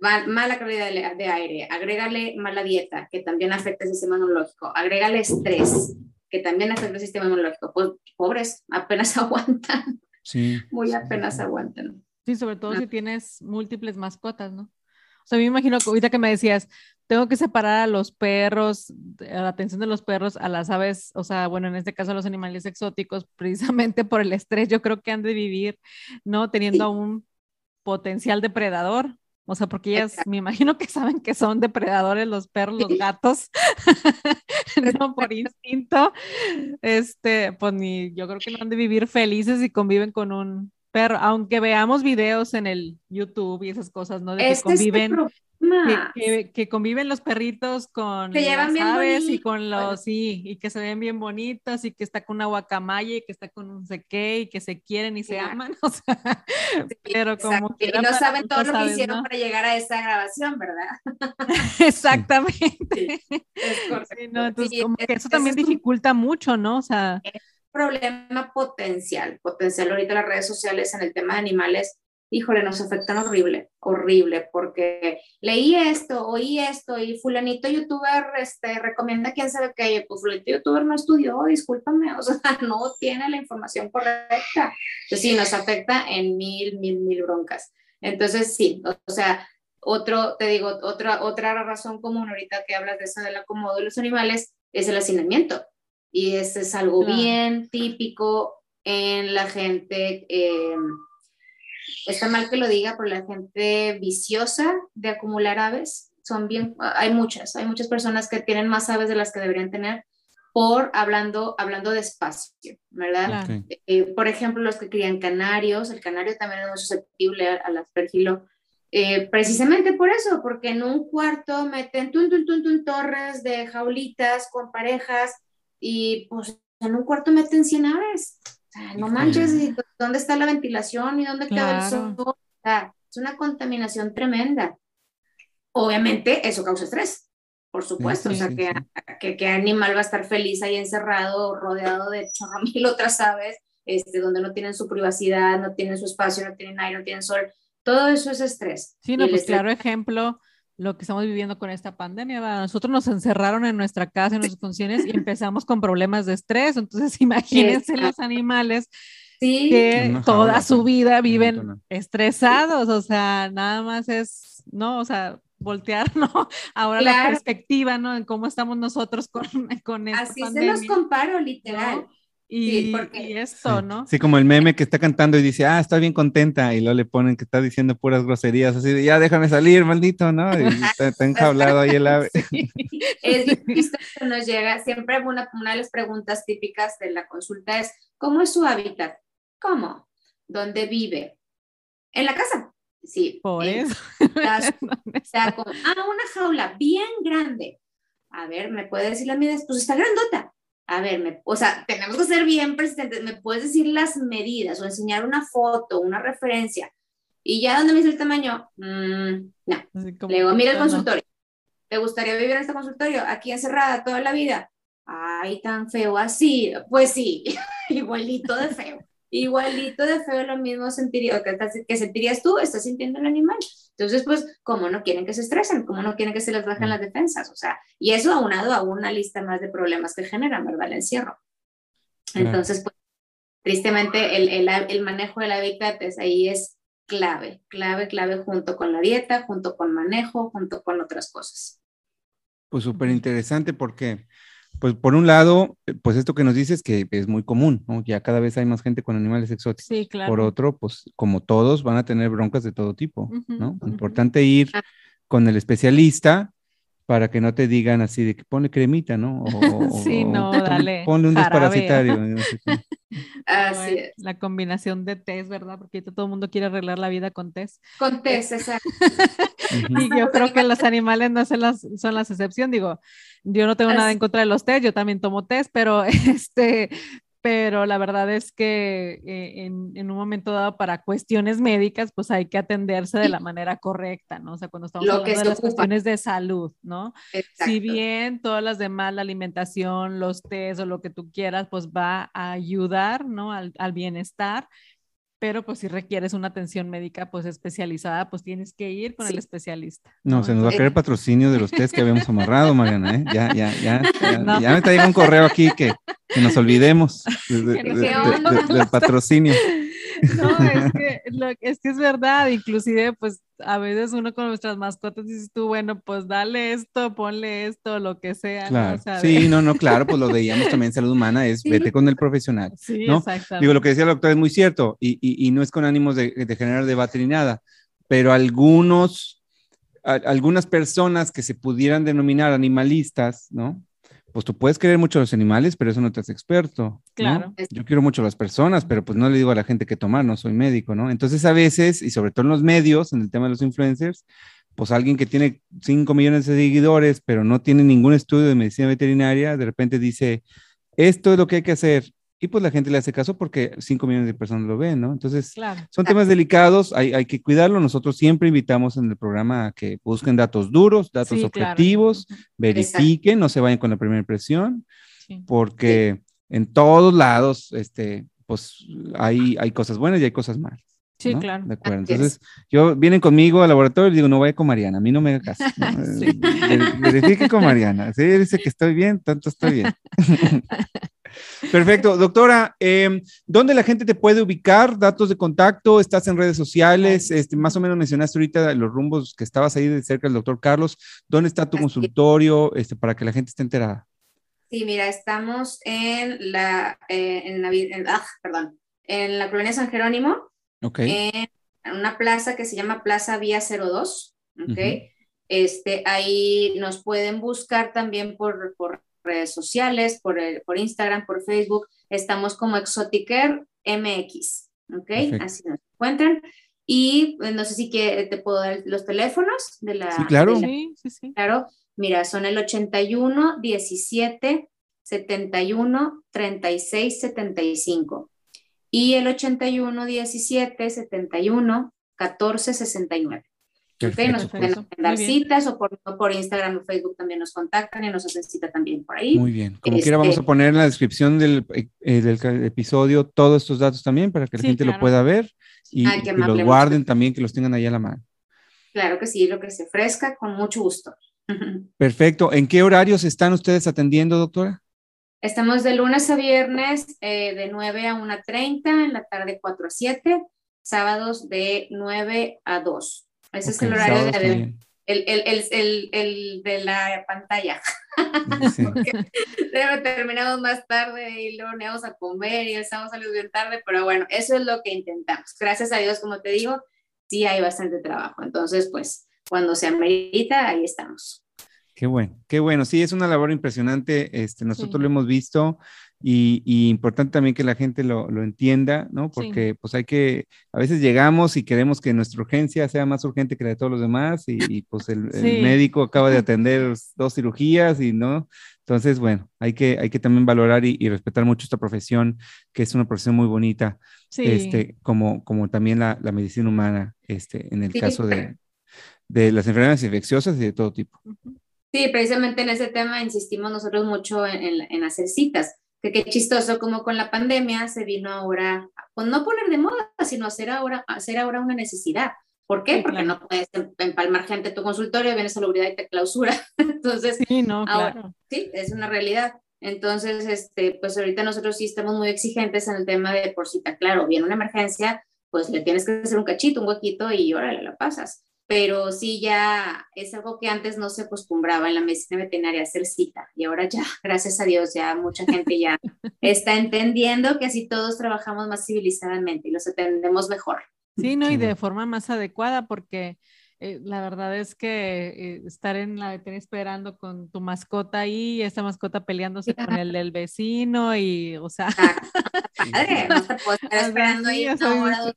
mala calidad de, aire, agrégale mala dieta, que también afecta el sistema inmunológico, agrégale estrés, que también afecta el sistema inmunológico. Pues pobres, apenas aguantan. Sí. Muy apenas aguantan. Sí, sobre todo si tienes múltiples mascotas, ¿no? O sea, me imagino que ahorita que me decías, tengo que separar a los perros, a la atención de los perros, a las aves, o sea, bueno, en este caso a los animales exóticos, precisamente por el estrés, yo creo que han de vivir, ¿no? Teniendo un potencial depredador. O sea, porque ellas me imagino que saben que son depredadores los perros, los gatos, no por instinto. Este, pues ni, yo creo que no han de vivir felices y conviven con un pero aunque veamos videos en el YouTube y esas cosas, ¿no? De que conviven, que, conviven los perritos con las aves y con los, sí, y que se ven bien bonitos y que está con una guacamaya y que está con un seque y que se quieren y se aman, o sea, pero como que no saben todo lo que hicieron para llegar a esa grabación, ¿verdad? Exactamente. entonces, como que eso también dificulta mucho, ¿no? O sea, problema potencial, potencial ahorita las redes sociales en el tema de animales, híjole, nos afectan horrible, horrible, porque leí esto, oí esto y fulanito youtuber este, recomienda quién sabe qué, pues fulanito youtuber no estudió, discúlpame, o sea, no tiene la información correcta. Entonces sí, nos afecta en mil, mil, mil broncas. Entonces sí, o sea, otro, te digo, otra, otra razón común ahorita que hablas de eso del acomodo de los animales es el hacinamiento. Y ese es algo bien típico en la gente, eh, está mal que lo diga, pero la gente viciosa de acumular aves, son bien, hay muchas, hay muchas personas que tienen más aves de las que deberían tener por hablando, hablando de espacio, ¿verdad? Eh, por ejemplo, los que crían canarios, el canario también es muy susceptible al aspergilo, eh, precisamente por eso, porque en un cuarto meten tun, tun, tun, tun, torres de jaulitas con parejas y pues en un cuarto meten 100 aves. O sea, no manches, ¿dónde está la ventilación y dónde queda el sol? O sea, es una contaminación tremenda. Obviamente eso causa estrés, por supuesto. o sea, que, que, animal va a estar feliz ahí encerrado, rodeado de chorro mil otras aves, este, donde no tienen su privacidad, no tienen su espacio, no tienen aire, no tienen sol. Todo eso es estrés. Sí, no, pues claro ejemplo lo que estamos viviendo con esta pandemia. Nosotros nos encerraron en nuestra casa, en nuestras funciones y empezamos con problemas de estrés. Entonces, imagínense los animales que toda su vida viven estresados. O sea, nada más es, ¿no? O sea, voltear, ¿no? Ahora la perspectiva, ¿no? En cómo estamos nosotros con, con esta Así se los comparo, literal. Y, esto, ¿no? Sí, como el meme que está cantando y dice, ah, está bien contenta, y luego le ponen que está diciendo puras groserías, así de, ya déjame salir, maldito, ¿no? Y está, enjaulado ahí el ave. Es difícil que nos llega, siempre una, una de las preguntas típicas de la consulta es, ¿cómo es su hábitat? ¿Cómo? ¿Dónde vive? ¿En la casa? Sí. Por eso. o sea, como, ah, una jaula bien grande. A ver, ¿me puede decir las medidas? Pues está grandota a ver, o sea, tenemos que ser bien persistentes, me puedes decir las medidas o enseñar una foto, una referencia, y ya donde me dice el tamaño, mm, no. Le digo, mira el consultorio, ¿te gustaría vivir en este consultorio aquí encerrada toda la vida? Ay, tan feo así, pues sí, igualito de feo igualito de feo lo mismo sentiría, que, que sentirías tú, estás sintiendo el animal. Entonces, pues, como no quieren que se estresen, como no quieren que se les bajen las defensas, o sea, y eso aunado a una lista más de problemas que generan, ¿verdad? El encierro. Entonces, pues, tristemente, el, el, el manejo del hábitat es, ahí es clave, clave, clave junto con la dieta, junto con manejo, junto con otras cosas. Pues súper interesante porque Pues por un lado, eh, pues esto que nos dices que es muy común, ¿no? Ya cada vez hay más gente con animales exóticos. Sí, claro. Por otro, pues como todos van a tener broncas de todo tipo, ¿no? Importante ir ah. con el especialista para que no te digan así de que pone cremita, ¿no? O, sí, no, dale. Ponle un desparasitario. así es. La combinación de test, ¿verdad? Porque todo el mundo quiere arreglar la vida con test. Con test, exacto. y yo creo que los animales no son las, son las excepción. Digo, yo no tengo nada en contra de los test, yo también tomo test, pero este, pero la verdad es que eh, en, un momento dado para cuestiones médicas, pues hay que atenderse de la manera correcta, ¿no? O sea, cuando estamos hablando de las cuestiones de salud, ¿no? Si bien todas las demás, la alimentación, los test o lo que tú quieras, pues va a ayudar, ¿no? Al, al bienestar, pero pues si requieres una atención médica pues especializada, pues tienes que ir con el especialista. No, se nos va a caer patrocinio de los test que habíamos amarrado, Mariana, ¿eh? Ya, ya, ya, ya, me está llegando un correo aquí que, que nos olvidemos del patrocinio. No, es que, es que es verdad, inclusive pues a veces uno con nuestras mascotas dices tú, bueno, pues dale esto, ponle esto, lo que sea. Claro. sí, no, no, claro, pues lo veíamos también en salud humana, es vete con el profesional. Sí, ¿no? Digo, lo que decía el doctor es muy cierto y, y, y no es con ánimos de, de, generar debate ni nada, pero algunos, algunas personas que se pudieran denominar animalistas, ¿no? Pues tú puedes querer mucho a los animales, pero eso no te hace experto. Claro. Yo quiero mucho a las personas, pero pues no le digo a la gente que tomar, no soy médico, ¿no? Entonces a veces, y sobre todo en los medios, en el tema de los influencers, pues alguien que tiene 5 millones de seguidores, pero no tiene ningún estudio de medicina veterinaria, de repente dice, esto es lo que hay que hacer. Y pues la gente le hace caso porque 5 millones de personas lo ven, ¿no? Entonces, son temas delicados, hay, hay, que cuidarlo. Nosotros siempre invitamos en el programa a que busquen datos duros, datos objetivos, verifiquen, no se vayan con la primera impresión, porque en todos lados, este, pues hay, hay cosas buenas y hay cosas malas. Sí, claro. De acuerdo. Entonces, yo vienen conmigo al laboratorio y digo, no vaya con Mariana, a mí no me haga caso. Verifique con Mariana. Si dice que estoy bien, tanto estoy bien. Perfecto. Doctora, eh, ¿dónde la gente te puede ubicar? ¿Datos de contacto? ¿Estás en redes sociales? Este, más o menos mencionaste ahorita los rumbos que estabas ahí de cerca del doctor Carlos. ¿Dónde está tu consultorio este, para que la gente esté enterada? Sí, mira, estamos en la, eh, en, ah, perdón, en la colonia San Jerónimo, okay. en una plaza que se llama Plaza Vía 02. Okay. este, ahí nos pueden buscar también por, por redes sociales, por, por Instagram, por Facebook. Estamos como Exotiker MX, ¿ok? Así nos encuentran. Y pues, no sé si que te puedo dar los teléfonos de la... Sí, claro. sí, sí, sí. Claro. Mira, son el 81 17 71 36 75 y el 81 17 71 14 69. Okay, nos pueden dar citas o por, por, Instagram o Facebook también nos contactan y nos hacen cita también por ahí. Muy bien. Como quiera, vamos a este poner en la descripción del, eh, del, episodio todos estos datos también para que la gente lo pueda ver y, que los guarden también, que los tengan ahí a la mano. Claro que sí, lo que se ofrezca, con mucho gusto. Perfecto. ¿En qué horarios están ustedes atendiendo, doctora? Estamos de lunes a viernes eh, de 9 a 1.30, en la tarde 4 a 7, sábados de 9 a 2. Ese es el horario de, el, el, el, el, de la pantalla. Sí. terminamos más tarde y luego nos vamos a comer y el sábado salimos bien tarde, pero bueno, eso es lo que intentamos. Gracias a Dios, como te digo, sí hay bastante trabajo. Entonces, pues, cuando se amerita, ahí estamos. Qué bueno, qué bueno. Sí, es una labor impresionante. Este, nosotros lo hemos visto y, importante también que la gente lo, lo entienda, ¿no? Porque pues hay que, a veces llegamos y queremos que nuestra urgencia sea más urgente que la de todos los demás y, pues el, médico acaba de atender dos cirugías y no. Entonces, bueno, hay que, hay que también valorar y, respetar mucho esta profesión, que es una profesión muy bonita, este, como, como también la, la medicina humana, este, en el caso de, de las enfermedades infecciosas y de todo tipo. Sí, precisamente en ese tema insistimos nosotros mucho en, en hacer citas que qué chistoso como con la pandemia se vino ahora, pues no poner de moda, sino hacer ahora, hacer ahora una necesidad. ¿Por qué? Porque no puedes em, empalmar gente a tu consultorio, viene salubridad y te clausura. Entonces, sí, no, claro. sí, es una realidad. Entonces, este, pues ahorita nosotros sí estamos muy exigentes en el tema de por cita, claro, viene una emergencia, pues le tienes que hacer un cachito, un huequito y órale, la pasas. Pero sí ya es algo que antes no se acostumbraba en la medicina veterinaria hacer cita y ahora ya, gracias a Dios, ya mucha gente ya está entendiendo que así todos trabajamos más civilizadamente y los atendemos mejor. Sí, no, y de forma más adecuada porque eh, la verdad es que eh, estar en la veterinaria esperando con tu mascota ahí, y esta mascota peleándose con el del vecino y, o sea...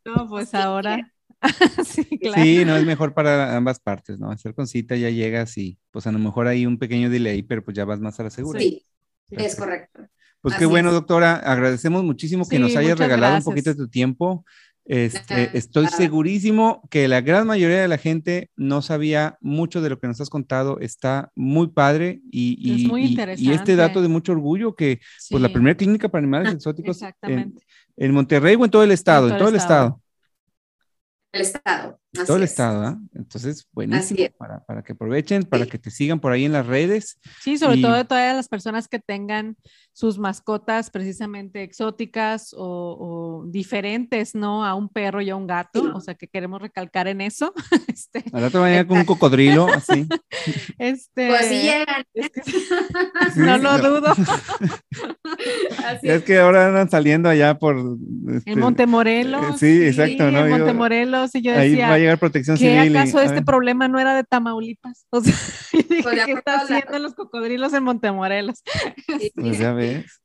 no, pues ahora... sí, claro. Sí, no, es mejor para ambas partes, ¿no? Hacer con cita ya llegas y pues a lo mejor hay un pequeño delay, pero pues ya vas más a la segura. Sí, es correcto. Pues qué bueno, doctora. Agradecemos muchísimo que nos hayas regalado un poquito de tu tiempo. Este, estoy segurísimo que la gran mayoría de la gente no sabía mucho de lo que nos has contado. Está muy padre y, y, este dato de mucho orgullo que pues la primera clínica para animales exóticos en, en, Monterrey o en todo el estado, en todo, el estado Estado. Todo el Estado, ¿ah? Entonces, buenísimo para, para, que aprovechen, para que te sigan por ahí en las redes. Sí, sobre todo de todas las personas que tengan sus mascotas precisamente exóticas o, diferentes, ¿no? A un perro y a un gato, o sea, que queremos recalcar en eso. este, Ahora te van a con un cocodrilo, así. Este, pues sí llegan. no lo dudo. Es que ahora andan saliendo allá por... Este, en Montemorelos. Sí, exacto, ¿no? En Montemorelos, y yo decía protección ¿qué acaso este problema no era de Tamaulipas? O sea, pues ¿qué está haciendo los cocodrilos en Montemorelos? Pues ya ves.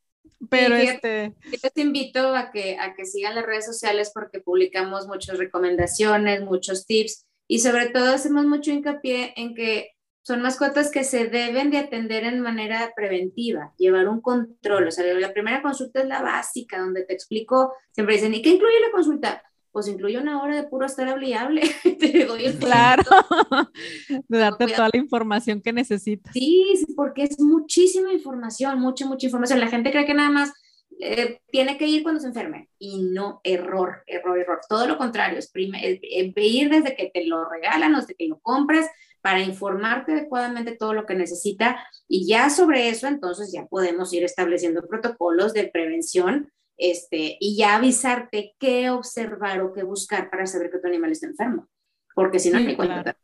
Pero este... Yo te invito a que, a que sigan las redes sociales porque publicamos muchas recomendaciones, muchos tips y sobre todo hacemos mucho hincapié en que son mascotas que se deben de atender en manera preventiva, llevar un control. O sea, la primera consulta es la básica, donde te explico, siempre dicen, ¿y qué incluye la consulta? Pues incluye una hora de puro estar hable. Te doy el claro, de darte toda la información que necesitas. Sí, porque es muchísima información, mucha, mucha información. La gente cree que nada más eh, tiene que ir cuando se enferme y no, error, error, error. Todo lo contrario, es, ir desde que te lo regalan, desde que lo compras, para informarte adecuadamente todo lo que necesita y ya sobre eso entonces ya podemos ir estableciendo protocolos de prevención este, y ya avisarte qué observar o qué buscar para saber que tu animal está enfermo, porque si no, sí, cuenta.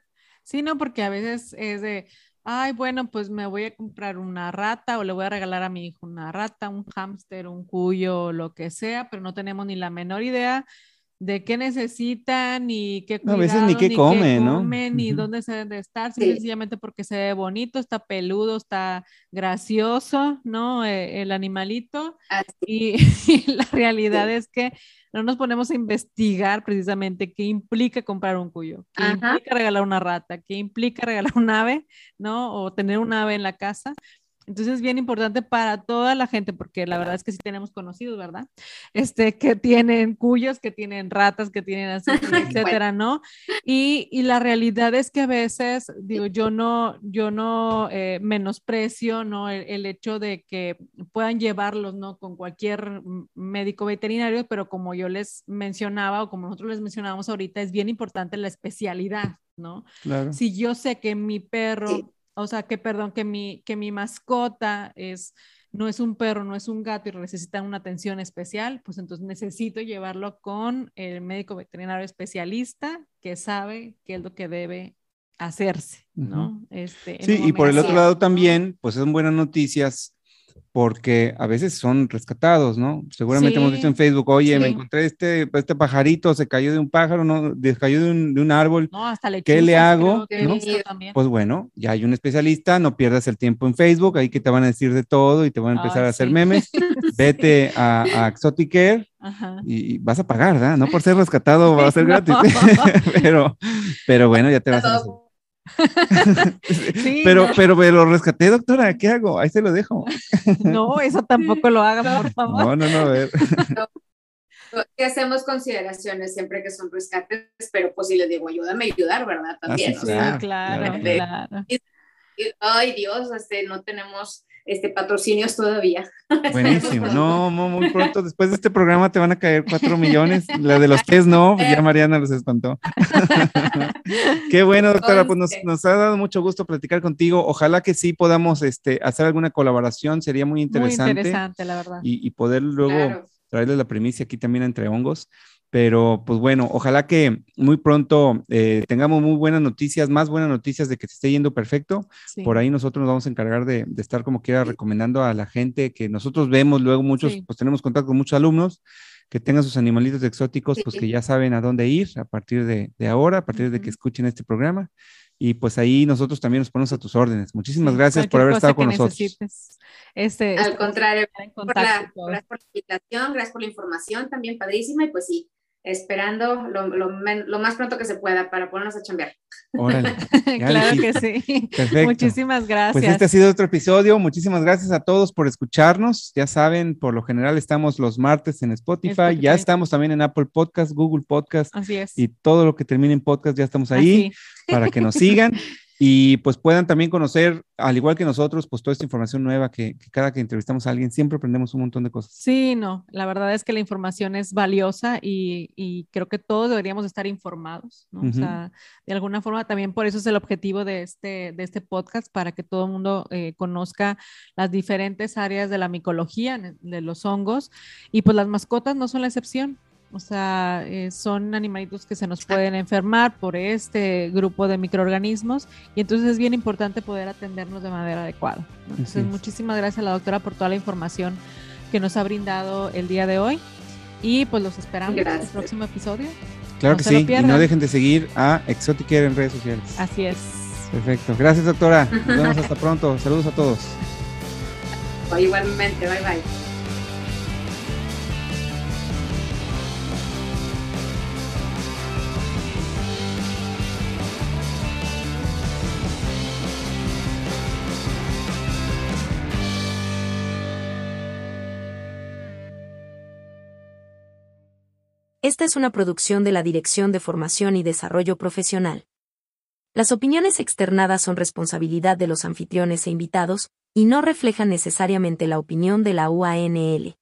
Sí, no, porque a veces es de, ay, bueno, pues me voy a comprar una rata o le voy a regalar a mi hijo una rata, un hámster, un cuyo, lo que sea, pero no tenemos ni la menor idea de qué necesitan y qué cuidado, a veces ni qué comen, ¿no? ni dónde se deben de estar, sencillamente porque se ve bonito, está peludo, está gracioso, ¿no? E, el animalito. Y, la realidad es que no nos ponemos a investigar precisamente qué implica comprar un cuyo, qué implica regalar una rata, qué implica regalar un ave, ¿no? O tener un ave en la casa. Entonces es bien importante para toda la gente, porque la verdad es que sí tenemos conocidos, ¿verdad? Este, que tienen cuyos, que tienen ratas, que tienen así, etcétera, ¿no? Y, y, la realidad es que a veces, digo, yo no, yo no eh, menosprecio, ¿no? El, el, hecho de que puedan llevarlos, ¿no? Con cualquier médico veterinario, pero como yo les mencionaba o como nosotros les mencionábamos ahorita, es bien importante la especialidad, ¿no? Claro. Si yo sé que mi perro o sea, que perdón, que mi, que mi mascota es, no es un perro, no es un gato y necesita una atención especial, pues entonces necesito llevarlo con el médico veterinario especialista que sabe qué es lo que debe hacerse, ¿no? este, sí, y por el otro lado también, pues son buenas noticias porque a veces son rescatados, ¿no? Seguramente hemos visto en Facebook, oye, me encontré este, este pajarito, se cayó de un pájaro, ¿no? Se cayó de un, de un árbol. No, hasta ¿Qué le hago? Pues bueno, ya hay un especialista, no pierdas el tiempo en Facebook, ahí que te van a decir de todo y te van a empezar a hacer memes. Vete a, a Exotic Care y vas a pagar, ¿verdad? No por ser rescatado va a ser gratis, pero, pero bueno, ya te vas a hacer pero, pero me lo rescaté, doctora, ¿qué hago? Ahí se lo dejo. no, eso tampoco lo haga, por favor. No, no, no, a ver. hacemos consideraciones siempre que son rescates, pero pues si les digo, ayúdame a ayudar, ¿verdad? Ah, También. sí, claro, claro. ay, Dios, este, no tenemos este, patrocinios todavía. Buenísimo. No, muy pronto, después de este programa te van a caer cuatro millones. La de los es no, ya Mariana los espantó. Qué bueno, doctora, pues nos, ha dado mucho gusto platicar contigo. Ojalá que sí podamos este, hacer alguna colaboración, sería muy interesante. Muy interesante, la verdad. Y, poder luego traerle la primicia aquí también entre hongos. Pero pues bueno, ojalá que muy pronto eh, tengamos muy buenas noticias, más buenas noticias de que se esté yendo perfecto. Por ahí nosotros nos vamos a encargar de, estar como quiera recomendando a la gente que nosotros vemos, luego muchos, pues tenemos contacto con muchos alumnos que tengan sus animalitos exóticos, pues que ya saben a dónde ir a partir de, ahora, a partir de que escuchen este programa. Y pues ahí nosotros también nos ponemos a tus órdenes. Muchísimas gracias por haber estado con nosotros. Este, Al contrario, gracias por la invitación, gracias por la información también padrísima y pues sí, esperando lo, lo, más pronto que se pueda para ponernos a chambear. Órale. claro que sí. Perfecto. Muchísimas gracias. Pues este ha sido otro episodio. Muchísimas gracias a todos por escucharnos. Ya saben, por lo general estamos los martes en Spotify. Ya estamos también en Apple Podcast, Google Podcast. Así es. Y todo lo que termine en podcast ya estamos ahí para que nos sigan. y pues puedan también conocer, al igual que nosotros, pues toda esta información nueva que, cada que entrevistamos a alguien siempre aprendemos un montón de cosas. Sí, no, la verdad es que la información es valiosa y, creo que todos deberíamos estar informados, ¿no? O sea, de alguna forma también por eso es el objetivo de este, de este podcast, para que todo el mundo eh, conozca las diferentes áreas de la micología, de los hongos, y pues las mascotas no son la excepción. O sea, eh, son animalitos que se nos pueden enfermar por este grupo de microorganismos y entonces es bien importante poder atendernos de manera adecuada. Entonces, muchísimas gracias a la doctora por toda la información que nos ha brindado el día de hoy y pues los esperamos en el próximo episodio. Claro que sí, y no dejen de seguir a Exoticare en redes sociales. Así es. Perfecto. Gracias, doctora. Nos vemos hasta pronto. Saludos a todos. Igualmente, bye bye. Esta es una producción de la Dirección de Formación y Desarrollo Profesional. Las opiniones externadas son responsabilidad de los anfitriones e invitados, y no reflejan necesariamente la opinión de la UANL.